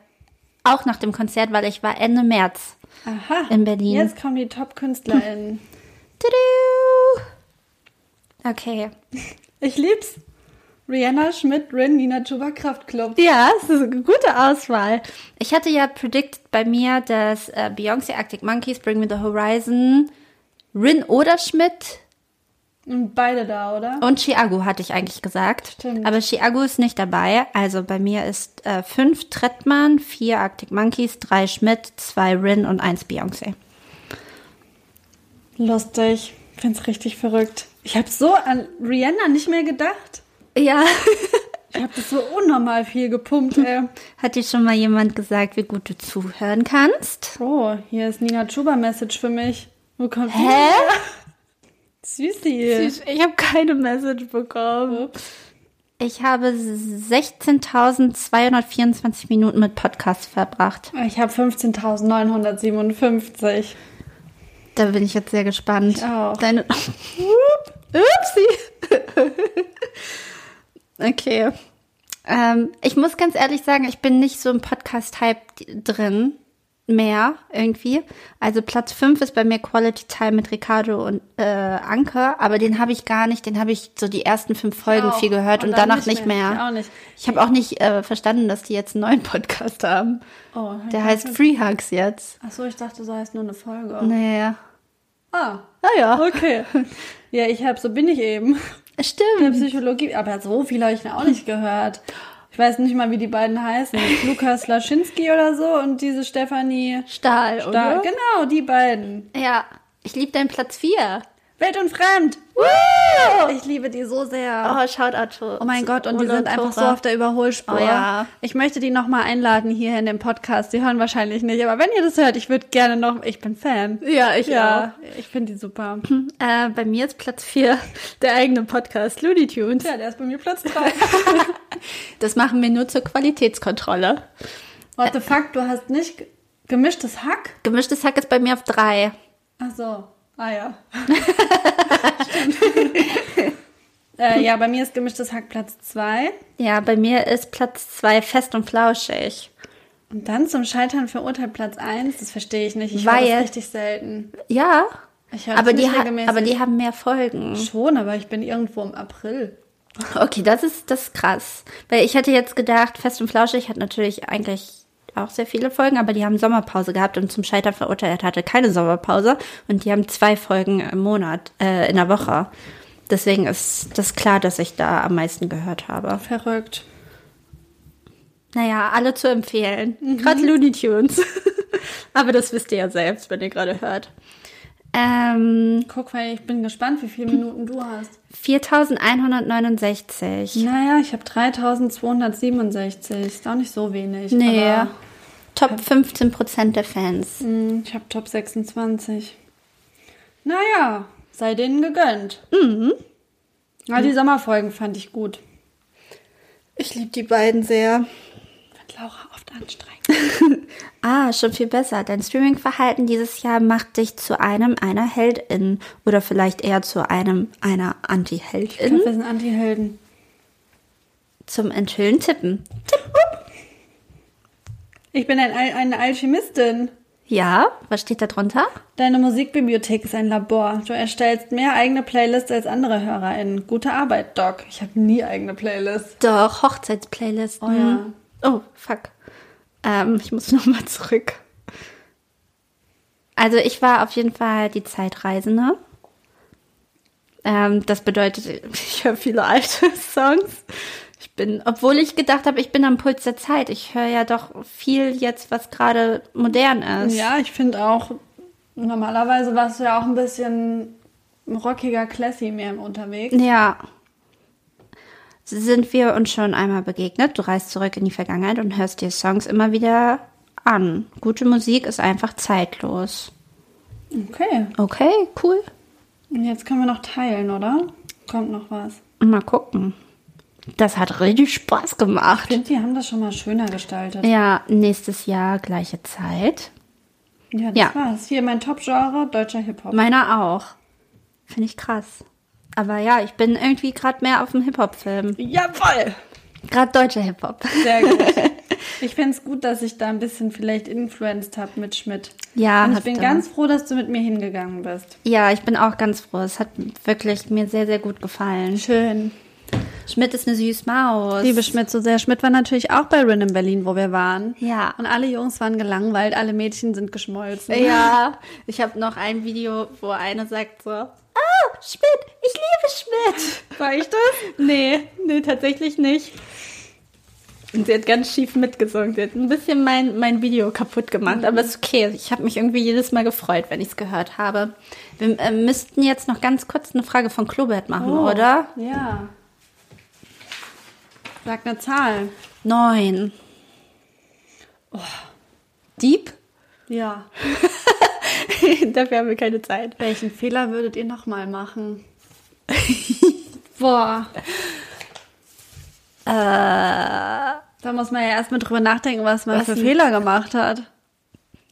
Auch nach dem Konzert, weil ich war Ende März Aha. in Berlin. Jetzt kommen die Top-KünstlerInnen. Okay. Ich lieb's. Rihanna, Schmidt, Rin, Nina Chuba, Kraftclub. Ja, es ist eine gute Auswahl. Ich hatte ja predicted bei mir, dass äh, Beyoncé, Arctic Monkeys, Bring Me the Horizon, Rin oder Schmidt Und beide da, oder? und Chiago hatte ich eigentlich gesagt. Stimmt. Aber Chiago ist nicht dabei. Also bei mir ist äh, fünf Trettmann, vier Arctic Monkeys, drei Schmidt, zwei Rin und eins Beyoncé. Lustig. Find's richtig verrückt. Ich habe so an Rihanna nicht mehr gedacht. Ja. Ich habe das so unnormal viel gepumpt, ey. Hat dir schon mal jemand gesagt, wie gut du zuhören kannst? Oh, hier ist Nina Chuba Message für mich. Wo kommt die Hä? her? Süßi. Ich habe keine Message bekommen. Ich habe 16.224 Minuten mit Podcasts verbracht. Ich habe 15.957. Da bin ich jetzt sehr gespannt. Ich auch. Deine Upsi. okay. Ähm, ich muss ganz ehrlich sagen, ich bin nicht so im Podcast-Hype drin. mehr irgendwie. Also Platz 5 ist bei mir Quality Time mit Ricardo und äh, Anke, aber den habe ich gar nicht, den habe ich so die ersten fünf Folgen Auch. viel gehört und, Und danach nicht nicht mehr. mehr. Ich nicht. Ich habe auch nicht äh, verstanden, dass die jetzt einen neuen Podcast haben. Oh, Der heißt Free Hugs jetzt. Ach so, ich dachte, so heißt nur eine Folge. Naja. Ah, Ah ja. okay. ja, ich habe, so bin ich eben. In der Stimmt. Psychologie, aber so viel habe ich auch nicht gehört. Ich weiß nicht mal, wie die beiden heißen. Lukas Laschinski oder so und diese Stefanie Stahl, da, oder? Genau, die beiden. Ja. Ich liebe deinen Platz 4. Welt und Fremd. Ich liebe die so sehr. Oh, Shoutout to Oh mein Gott, und die sind einfach so auf der Überholspur. Oh ja. Ich möchte die nochmal einladen hier in dem Podcast. Die hören wahrscheinlich nicht, aber wenn ihr das hört, ich würde gerne noch, ich bin Fan. Ja, ich Ja, ich finde die super. Äh, bei mir ist Platz 4 der eigene Podcast Looney Tunes. Ja, der ist bei mir Platz 3. Das machen wir nur zur Qualitätskontrolle. What the fuck, du hast nicht ge- gemischtes Hack? Gemischtes Hack ist bei mir auf 3. Ach so, ah ja. Stimmt. äh, ja, bei mir ist gemischtes Hack Platz 2. Ja, bei mir ist Platz 2 fest und flauschig. Und dann zum Scheitern verurteilt Platz 1. Das verstehe ich nicht. Ich Weil- höre das richtig selten. Ja, Ich höre aber die, aber die haben mehr Folgen. Schon, aber ich bin irgendwo im April. Okay, das ist, das ist krass. Weil ich hätte jetzt gedacht, Fest und Flauschig hat natürlich eigentlich auch sehr viele Folgen, aber die haben Sommerpause gehabt und zum Scheitern verurteilt hatte keine Sommerpause und die haben zwei Folgen im Monat, äh, in der Woche. Deswegen ist das klar, dass ich da am meisten gehört habe. Verrückt. Naja, alle zu empfehlen. Gerade Looney Tunes. aber das wisst ihr ja selbst, wenn ihr gerade hört. Ähm, Guck, weil ich bin gespannt, wie viele Minuten du hast. 4169. Naja, ich habe 3267. Ist auch nicht so wenig. Nee. Aber, Top 15% der Fans. mh, ich habe Top 26. Naja, sei denen gegönnt. Mhm. Ja, die Sommerfolgen fand ich gut. Ich liebe die beiden sehr. Wird Laura anstrengend. Ah, schon viel besser. Dein Streaming-Verhalten dieses Jahr macht dich zu einem einer Heldin oder vielleicht eher zu einem einer Ich Anti-Heldin. glaube, wir sind Anti-Helden. Zum Enthüllen tippen. Ich bin ein, eine Alchemistin. Ja, was steht da drunter? Deine Musikbibliothek ist ein Labor. Du erstellst mehr eigene Playlists als andere HörerInnen. Gute Arbeit, Doc. Ich habe nie eigene Playlists. Doch, Hochzeitsplaylist. Oh ja. Oh, fuck. Ähm, ich muss nochmal zurück. Also ich war auf jeden Fall die Zeitreisende. Ähm, das bedeutet, ich höre viele alte Songs. Ich bin, obwohl ich gedacht habe, ich bin am Puls der Zeit. Ich höre ja doch viel jetzt, was gerade modern ist. Ja, ich finde auch, normalerweise warst du ja auch ein bisschen rockiger Classy mehr unterwegs. Ja. Sind wir uns schon einmal begegnet? Du reist zurück in die Vergangenheit und hörst dir Songs immer wieder an. Gute Musik ist einfach zeitlos. Okay. Okay, cool. Und jetzt können wir noch teilen, oder? Kommt noch was. Mal gucken. Das hat richtig Spaß Ich gemacht. finde, die haben das schon mal schöner gestaltet. Ja, nächstes Jahr gleiche Zeit. Ja, das Ja. war's. Hier mein Top-Genre, deutscher Hip-Hop. Meiner auch. Finde ich krass. Aber ja, ich bin irgendwie gerade mehr auf dem Hip-Hop-Film. Jawoll! Gerade deutscher Hip-Hop. Sehr gut. Ich finde es gut, dass ich da ein bisschen vielleicht influenced habe mit Schmidt. Ja, Und ich bin du. ganz froh, dass du mit mir hingegangen bist. Ja, ich bin auch ganz froh. Es hat wirklich mir sehr, sehr gut gefallen. Schön. Schmidt ist eine süß Maus. Liebe Schmidt so sehr. Schmidt war natürlich auch bei Rin in Berlin, wo wir waren. Ja. Und alle Jungs waren gelangweilt, alle Mädchen sind geschmolzen. Ja, ich habe noch ein Video, wo eine sagt so, oh, Schmidt, ich liebe Schmidt. War ich das? Nee, nee, tatsächlich nicht. Und sie hat ganz schief mitgesungen. Sie hat ein bisschen mein, mein Video kaputt gemacht, aber ist okay. Ich habe mich irgendwie jedes Mal gefreut, wenn ich es gehört habe. Wir äh, müssten jetzt noch ganz kurz eine Frage von Klobert machen, Oh. oder? Ja. Sag eine Zahl. Neun. Oh. Dieb? Ja. Dafür haben wir keine Zeit. Welchen Fehler würdet ihr nochmal machen? Boah. Äh, Da muss man ja erstmal drüber nachdenken, was man Was für? Fehler gemacht hat.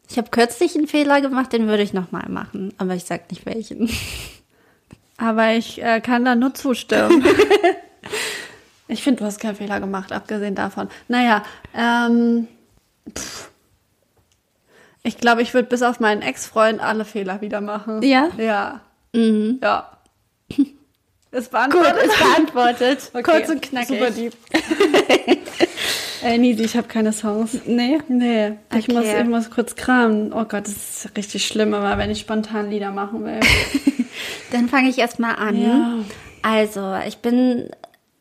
ich habe kürzlich einen Fehler gemacht, den würde ich nochmal machen. Aber ich sag nicht welchen. Aber ich äh, kann da nur zustimmen. ich finde, du hast keinen Fehler gemacht, abgesehen davon. Naja, ähm, pff. Ich glaube, ich würde bis auf meinen Ex-Freund alle Fehler wieder machen. Ja? Ja. Mhm. Ja. Ist Gut, beantwortet. ist beantwortet. Okay, Kurz und knackig. Super deep. Ey, Nisi, ich habe keine Songs. Nee. Nee, ich, Okay. muss, ich muss kurz kramen. Oh Gott, das ist richtig schlimm, aber wenn ich spontan Lieder machen will. Dann fange ich erstmal an. Ja. Also, ich bin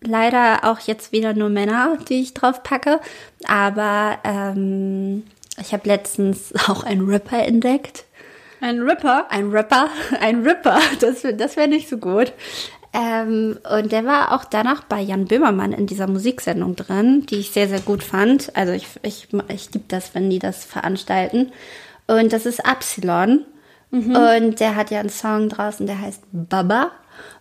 leider auch jetzt wieder nur Männer, die ich drauf packe. Aber ähm, ich habe letztens auch einen Rapper entdeckt. Ein Ripper. Ein Rapper, ein Ripper, das, das wäre nicht so gut. Ähm, und der war auch danach bei Jan Böhmermann in dieser Musiksendung drin, die ich sehr, sehr gut fand. Also ich, ich, ich liebe das, wenn die das veranstalten. Und das ist Absilon. Und der hat ja einen Song draußen, der heißt Baba.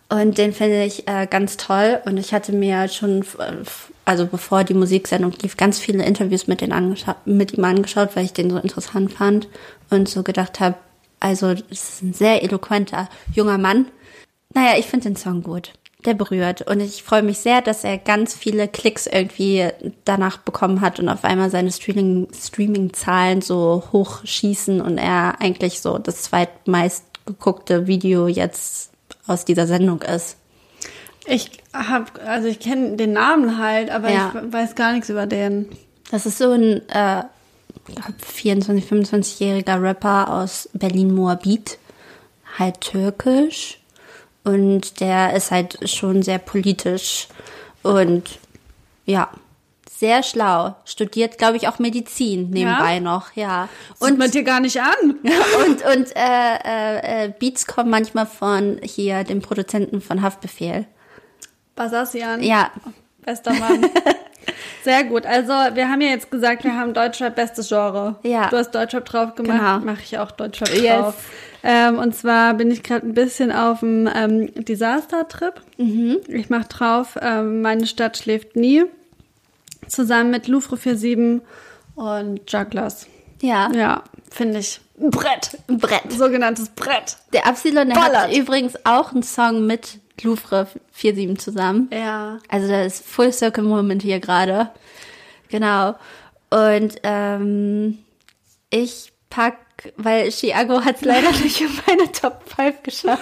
Und den finde ich äh, ganz toll. Und ich hatte mir schon, äh, also bevor die Musiksendung lief, ganz viele Interviews mit, den mit ihm angeschaut, weil ich den so interessant fand. Und so gedacht habe, also es ist ein sehr eloquenter junger Mann. Naja, ich finde den Song gut. Der berührt. Und ich freue mich sehr, dass er ganz viele Klicks irgendwie danach bekommen hat und auf einmal seine Streaming- Streaming-Zahlen so hochschießen und er eigentlich so das zweitmeist geguckte Video jetzt aus dieser Sendung ist. Ich hab, also ich kenne den Namen halt, aber Ja. ich weiß gar nichts über den. Das ist so ein äh, ich glaub, 24, 25-jähriger Rapper aus Berlin-Moabit, halt türkisch. Und der ist halt schon sehr politisch und ja, sehr schlau. Studiert, glaube ich, auch Medizin nebenbei Ja? noch, ja. Und Und, man dir gar nicht an. und, und äh, äh, äh, Beats kommen manchmal von hier, dem Produzenten von Haftbefehl. Basassian. Ja, Bester Mann. Sehr gut. Also, wir haben ja jetzt gesagt, wir haben Deutschrap bestes Genre. Ja. Du hast Deutschrap drauf gemacht, Genau. mache ich auch Deutschrap Yes. drauf. Ähm, und zwar bin ich gerade ein bisschen auf dem ähm, Disaster-Trip. Mhm. Ich mache drauf ähm, Meine Stadt schläft nie. Zusammen mit Louvre 47 und Jugglers. ja. Ja, finde ich. Ein Brett. Ein Brett. Sogenanntes Brett. Der Absilon, der hat übrigens auch einen Song mit Louvre 47 zusammen. Ja. Also da ist Full Circle Moment hier gerade. Genau. Und ähm, ich pack, weil Chiago hat es leider nicht in meine Top 5 geschafft.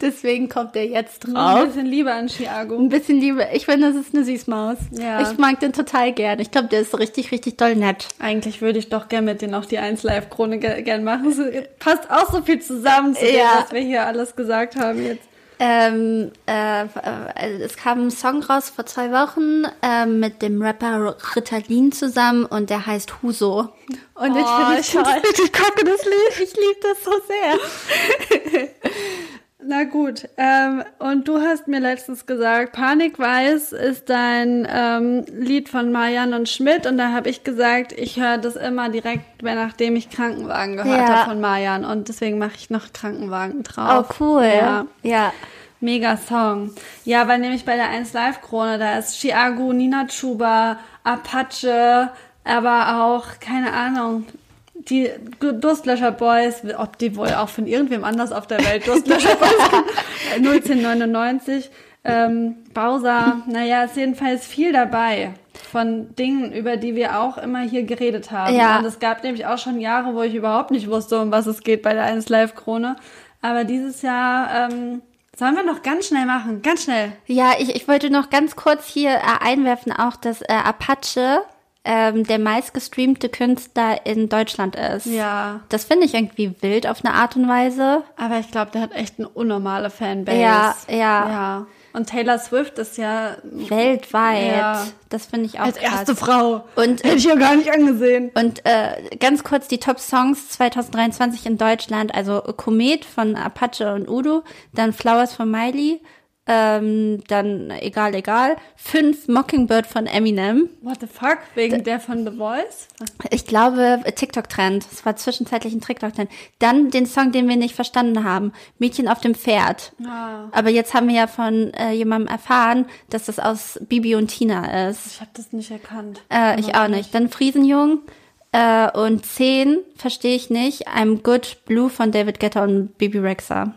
Deswegen kommt der jetzt Ein drauf. bisschen Liebe an Chiago. Ein bisschen Liebe. Ich finde, das ist eine Süßmaus. Ja. Ich mag den total gern. Ich glaube, der ist richtig, richtig doll nett. Eigentlich würde ich doch gern mit denen auch die 1 Live Krone ge gern machen. Es passt auch so viel zusammen zu dem, Ja. was wir hier alles gesagt haben jetzt. Ähm, äh, äh, es kam ein Song raus vor zwei Wochen ähm, mit dem Rapper Ritalin zusammen und der heißt Huso. Und ich Oh, finde ich find's richtig kacke, das Lied. Ich liebe das so sehr. Na gut, ähm, und du hast mir letztens gesagt, Panikweiß ist dein ähm, Lied von Marianne und Schmidt und da habe ich gesagt, ich höre das immer direkt, wenn- nachdem ich Krankenwagen gehört Ja. habe von Marianne und deswegen mache ich noch Krankenwagen Oh, drauf. cool. Ja. ja. Mega Song. Ja, weil nämlich bei der 1 Live Krone, da ist Chiago, Nina Chuba, Apache, aber auch, keine Ahnung, die Durstlöscher Boys, ob die wohl auch von irgendwem anders auf der Welt Durstlöscher Boys sind. 1999, ähm, Bowser, naja, ist jedenfalls viel dabei von Dingen, über die wir auch immer hier geredet haben. Ja. Und es gab nämlich auch schon Jahre, wo ich überhaupt nicht wusste, um was es geht bei der 1 Live Krone. Aber dieses Jahr, ähm, sollen wir noch ganz schnell machen, ganz schnell. Ja, ich, ich wollte noch ganz kurz hier äh, einwerfen, auch dass äh, Apache ähm, der meistgestreamte Künstler in Deutschland ist. Ja. Das finde ich irgendwie wild auf eine Art und Weise. Aber ich glaube, der hat echt eine unnormale Fanbase. Ja, ja. ja. Und Taylor Swift ist ja Weltweit. Ja. Das finde ich auch als krass. erste Frau. Und- hätte ich ja gar nicht angesehen. Und äh, ganz kurz die Top-Songs 2023 in Deutschland, also Komet von Apache und Udo, dann Flowers von Miley, ähm, dann Egal, Egal, fünf Mockingbird von Eminem. What the fuck? Wegen der von The Voice? Ich glaube, TikTok-Trend. Es war zwischenzeitlich ein TikTok-Trend. Dann den Song, den wir nicht verstanden haben. Mädchen auf dem Pferd. Ah. Aber jetzt haben wir ja von äh, jemandem erfahren, dass das aus Bibi und Tina ist. Ich habe das nicht erkannt. Äh, ich auch nicht. Dann Friesenjung. Äh, und 10 verstehe ich nicht. I'm Good Blue von David Guetta und Bibi Rexa.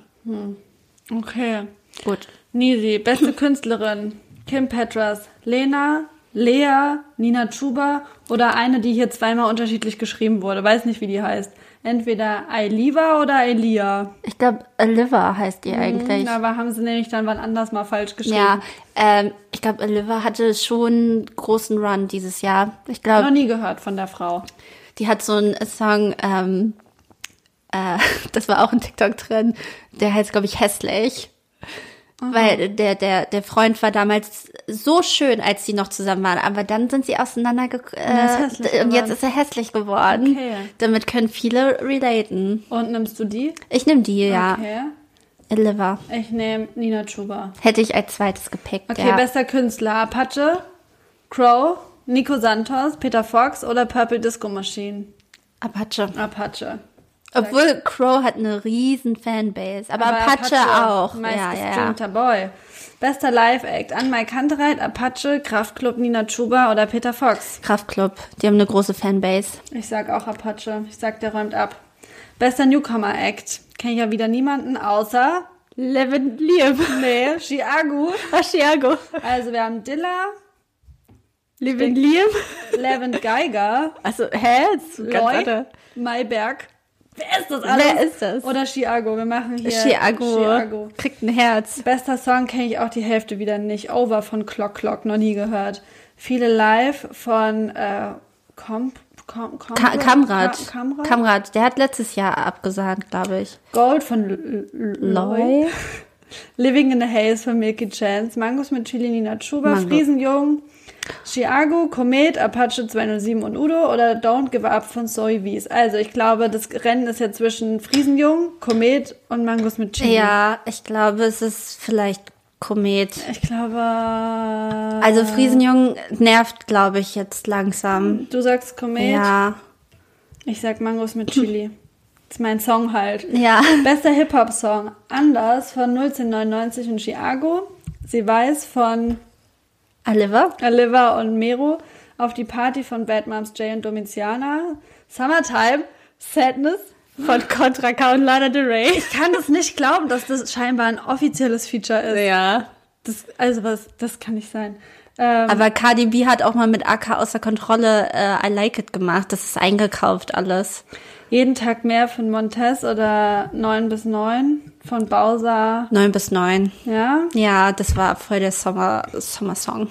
Okay. Gut. Nisi, beste Künstlerin. Kim Petras. Lena, Lea, Nina Chuba oder eine, die hier zweimal unterschiedlich geschrieben wurde. Weiß nicht, wie die heißt. Entweder Ailiva oder Elia. Ich glaube, Oliver heißt die eigentlich. Aber haben sie nämlich dann wann anders mal falsch geschrieben. Ja, ähm, ich glaube, Oliver hatte schon einen großen Run dieses Jahr. Ich Noch glaube, nie gehört von der Frau. die hat so einen Song, ähm, äh, das war auch ein TikTok drin, der heißt, glaube ich, hässlich. Weil der, der, der Freund war damals so schön, als sie noch zusammen waren, aber dann sind sie auseinandergekommen er äh, und jetzt ist er hässlich geworden. Okay. Damit können viele relaten. Und nimmst du die? Ich nehme die, ja. Okay. Oliver. Ich nehme Nina Chuba. Hätte ich als zweites gepickt, Okay, ja. bester Künstler. Apache, Crow, Nico Santos, Peter Fox oder Purple Disco Machine? Apache. Apache. Obwohl Crow hat eine riesen Fanbase, aber, Apache, auch. Ja, ja, ja. Boy. Bester Live-Act. An Mike Kantereit, Apache, Kraftklub, Nina Chuba oder Peter Fox? Kraftklub, die haben eine große Fanbase. Ich sag auch Apache. Ich sag, der räumt ab. Bester Newcomer-Act. Kenn ich ja wieder niemanden außer... Levin Liam. Nee, Chiago. Chiago. Also wir haben Dilla, Levin Liam. Levin Geiger, Also, hä? Das ist Wer ist das alles? Wer ist das? Oder Chiago. Wir machen hier Chiago. Chiago. Kriegt ein Herz. Bester Song kenne ich auch die Hälfte wieder nicht. Over von Clock Clock, noch nie gehört. Viele live von äh, Com, Com, Com, Ka Kamrat. Ka Kamrat. Kamrat. Der hat letztes Jahr abgesagt, glaube ich. Gold von Loy. Living in the Haze von Milky Chance. Mangos mit Chili Nina Chuba. Mango. Friesenjung. Chiago, Komet, Apache 207 und Udo oder Don't Give Up von Soy Wies. Also ich glaube, das Rennen ist ja zwischen Friesenjung, Komet und Mangos mit Chili. Ja, ich glaube, es ist vielleicht Komet. Ich glaube. Also Friesenjung nervt, glaube ich, jetzt langsam. Du sagst Komet. Ja. Ich sag Mangos mit Chili. Das ist mein Song halt. Ja. Bester Hip-Hop-Song. Anders von 1999 und Chiago. Sie weiß von Oliver? Oliver und Mero. Auf die Party von Bad Moms Jay und Domitiana. Summertime. Sadness. Von Contra K und Lana Del Rey. Ich kann das nicht glauben, dass das scheinbar ein offizielles Feature ist. Ja. Das, also was, das kann nicht sein. Ähm, Aber Cardi B hat auch mal mit AK außer Kontrolle äh, I Like It gemacht. Das ist eingekauft alles. Jeden Tag mehr von Montez oder 9 bis 9 von Bowser. Neun bis neun. Ja, Ja, das war voll der Sommer, Sommersong.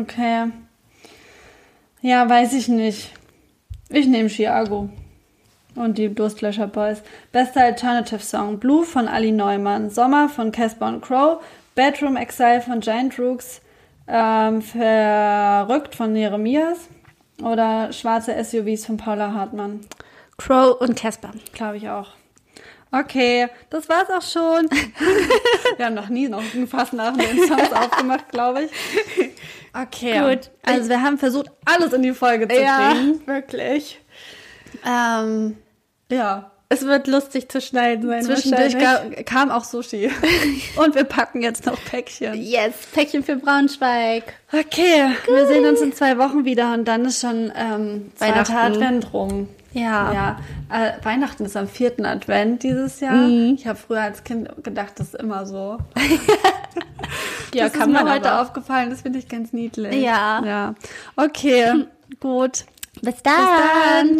okay. Ja, weiß ich nicht. Ich nehme Chiago. Und die Durstlöscher Boys. Bester Alternative Song. Blue von Ali Neumann. Sommer von Casper und Crow. Bedroom Exile von Giant Rooks. Ähm, Verrückt von Jeremias. Oder Schwarze SUVs von Paula Hartmann. Crow und Casper. Glaube ich auch. Okay, das war's auch schon. Wir haben noch nie noch einen Fastnacht den Songs aufgemacht, glaube ich. Okay. Gut. Also wir haben versucht, alles in die Folge zu kriegen. wirklich. Ähm, ja. Es wird lustig zu schneiden sein. Zwischendurch kam auch Sushi. Und wir packen jetzt noch Päckchen. Yes, Päckchen für Braunschweig. Okay, wir sehen uns in zwei Wochen wieder und dann ist schon ähm, Weihnachten. Advent rum. Ja. Ja, äh, Weihnachten ist am vierten Advent dieses Jahr. Mhm. Ich habe früher als Kind gedacht, das ist immer so. Ja, das ist mir heute aufgefallen, das finde ich ganz niedlich. Ja. Ja. Okay, gut. Bis dann. dann.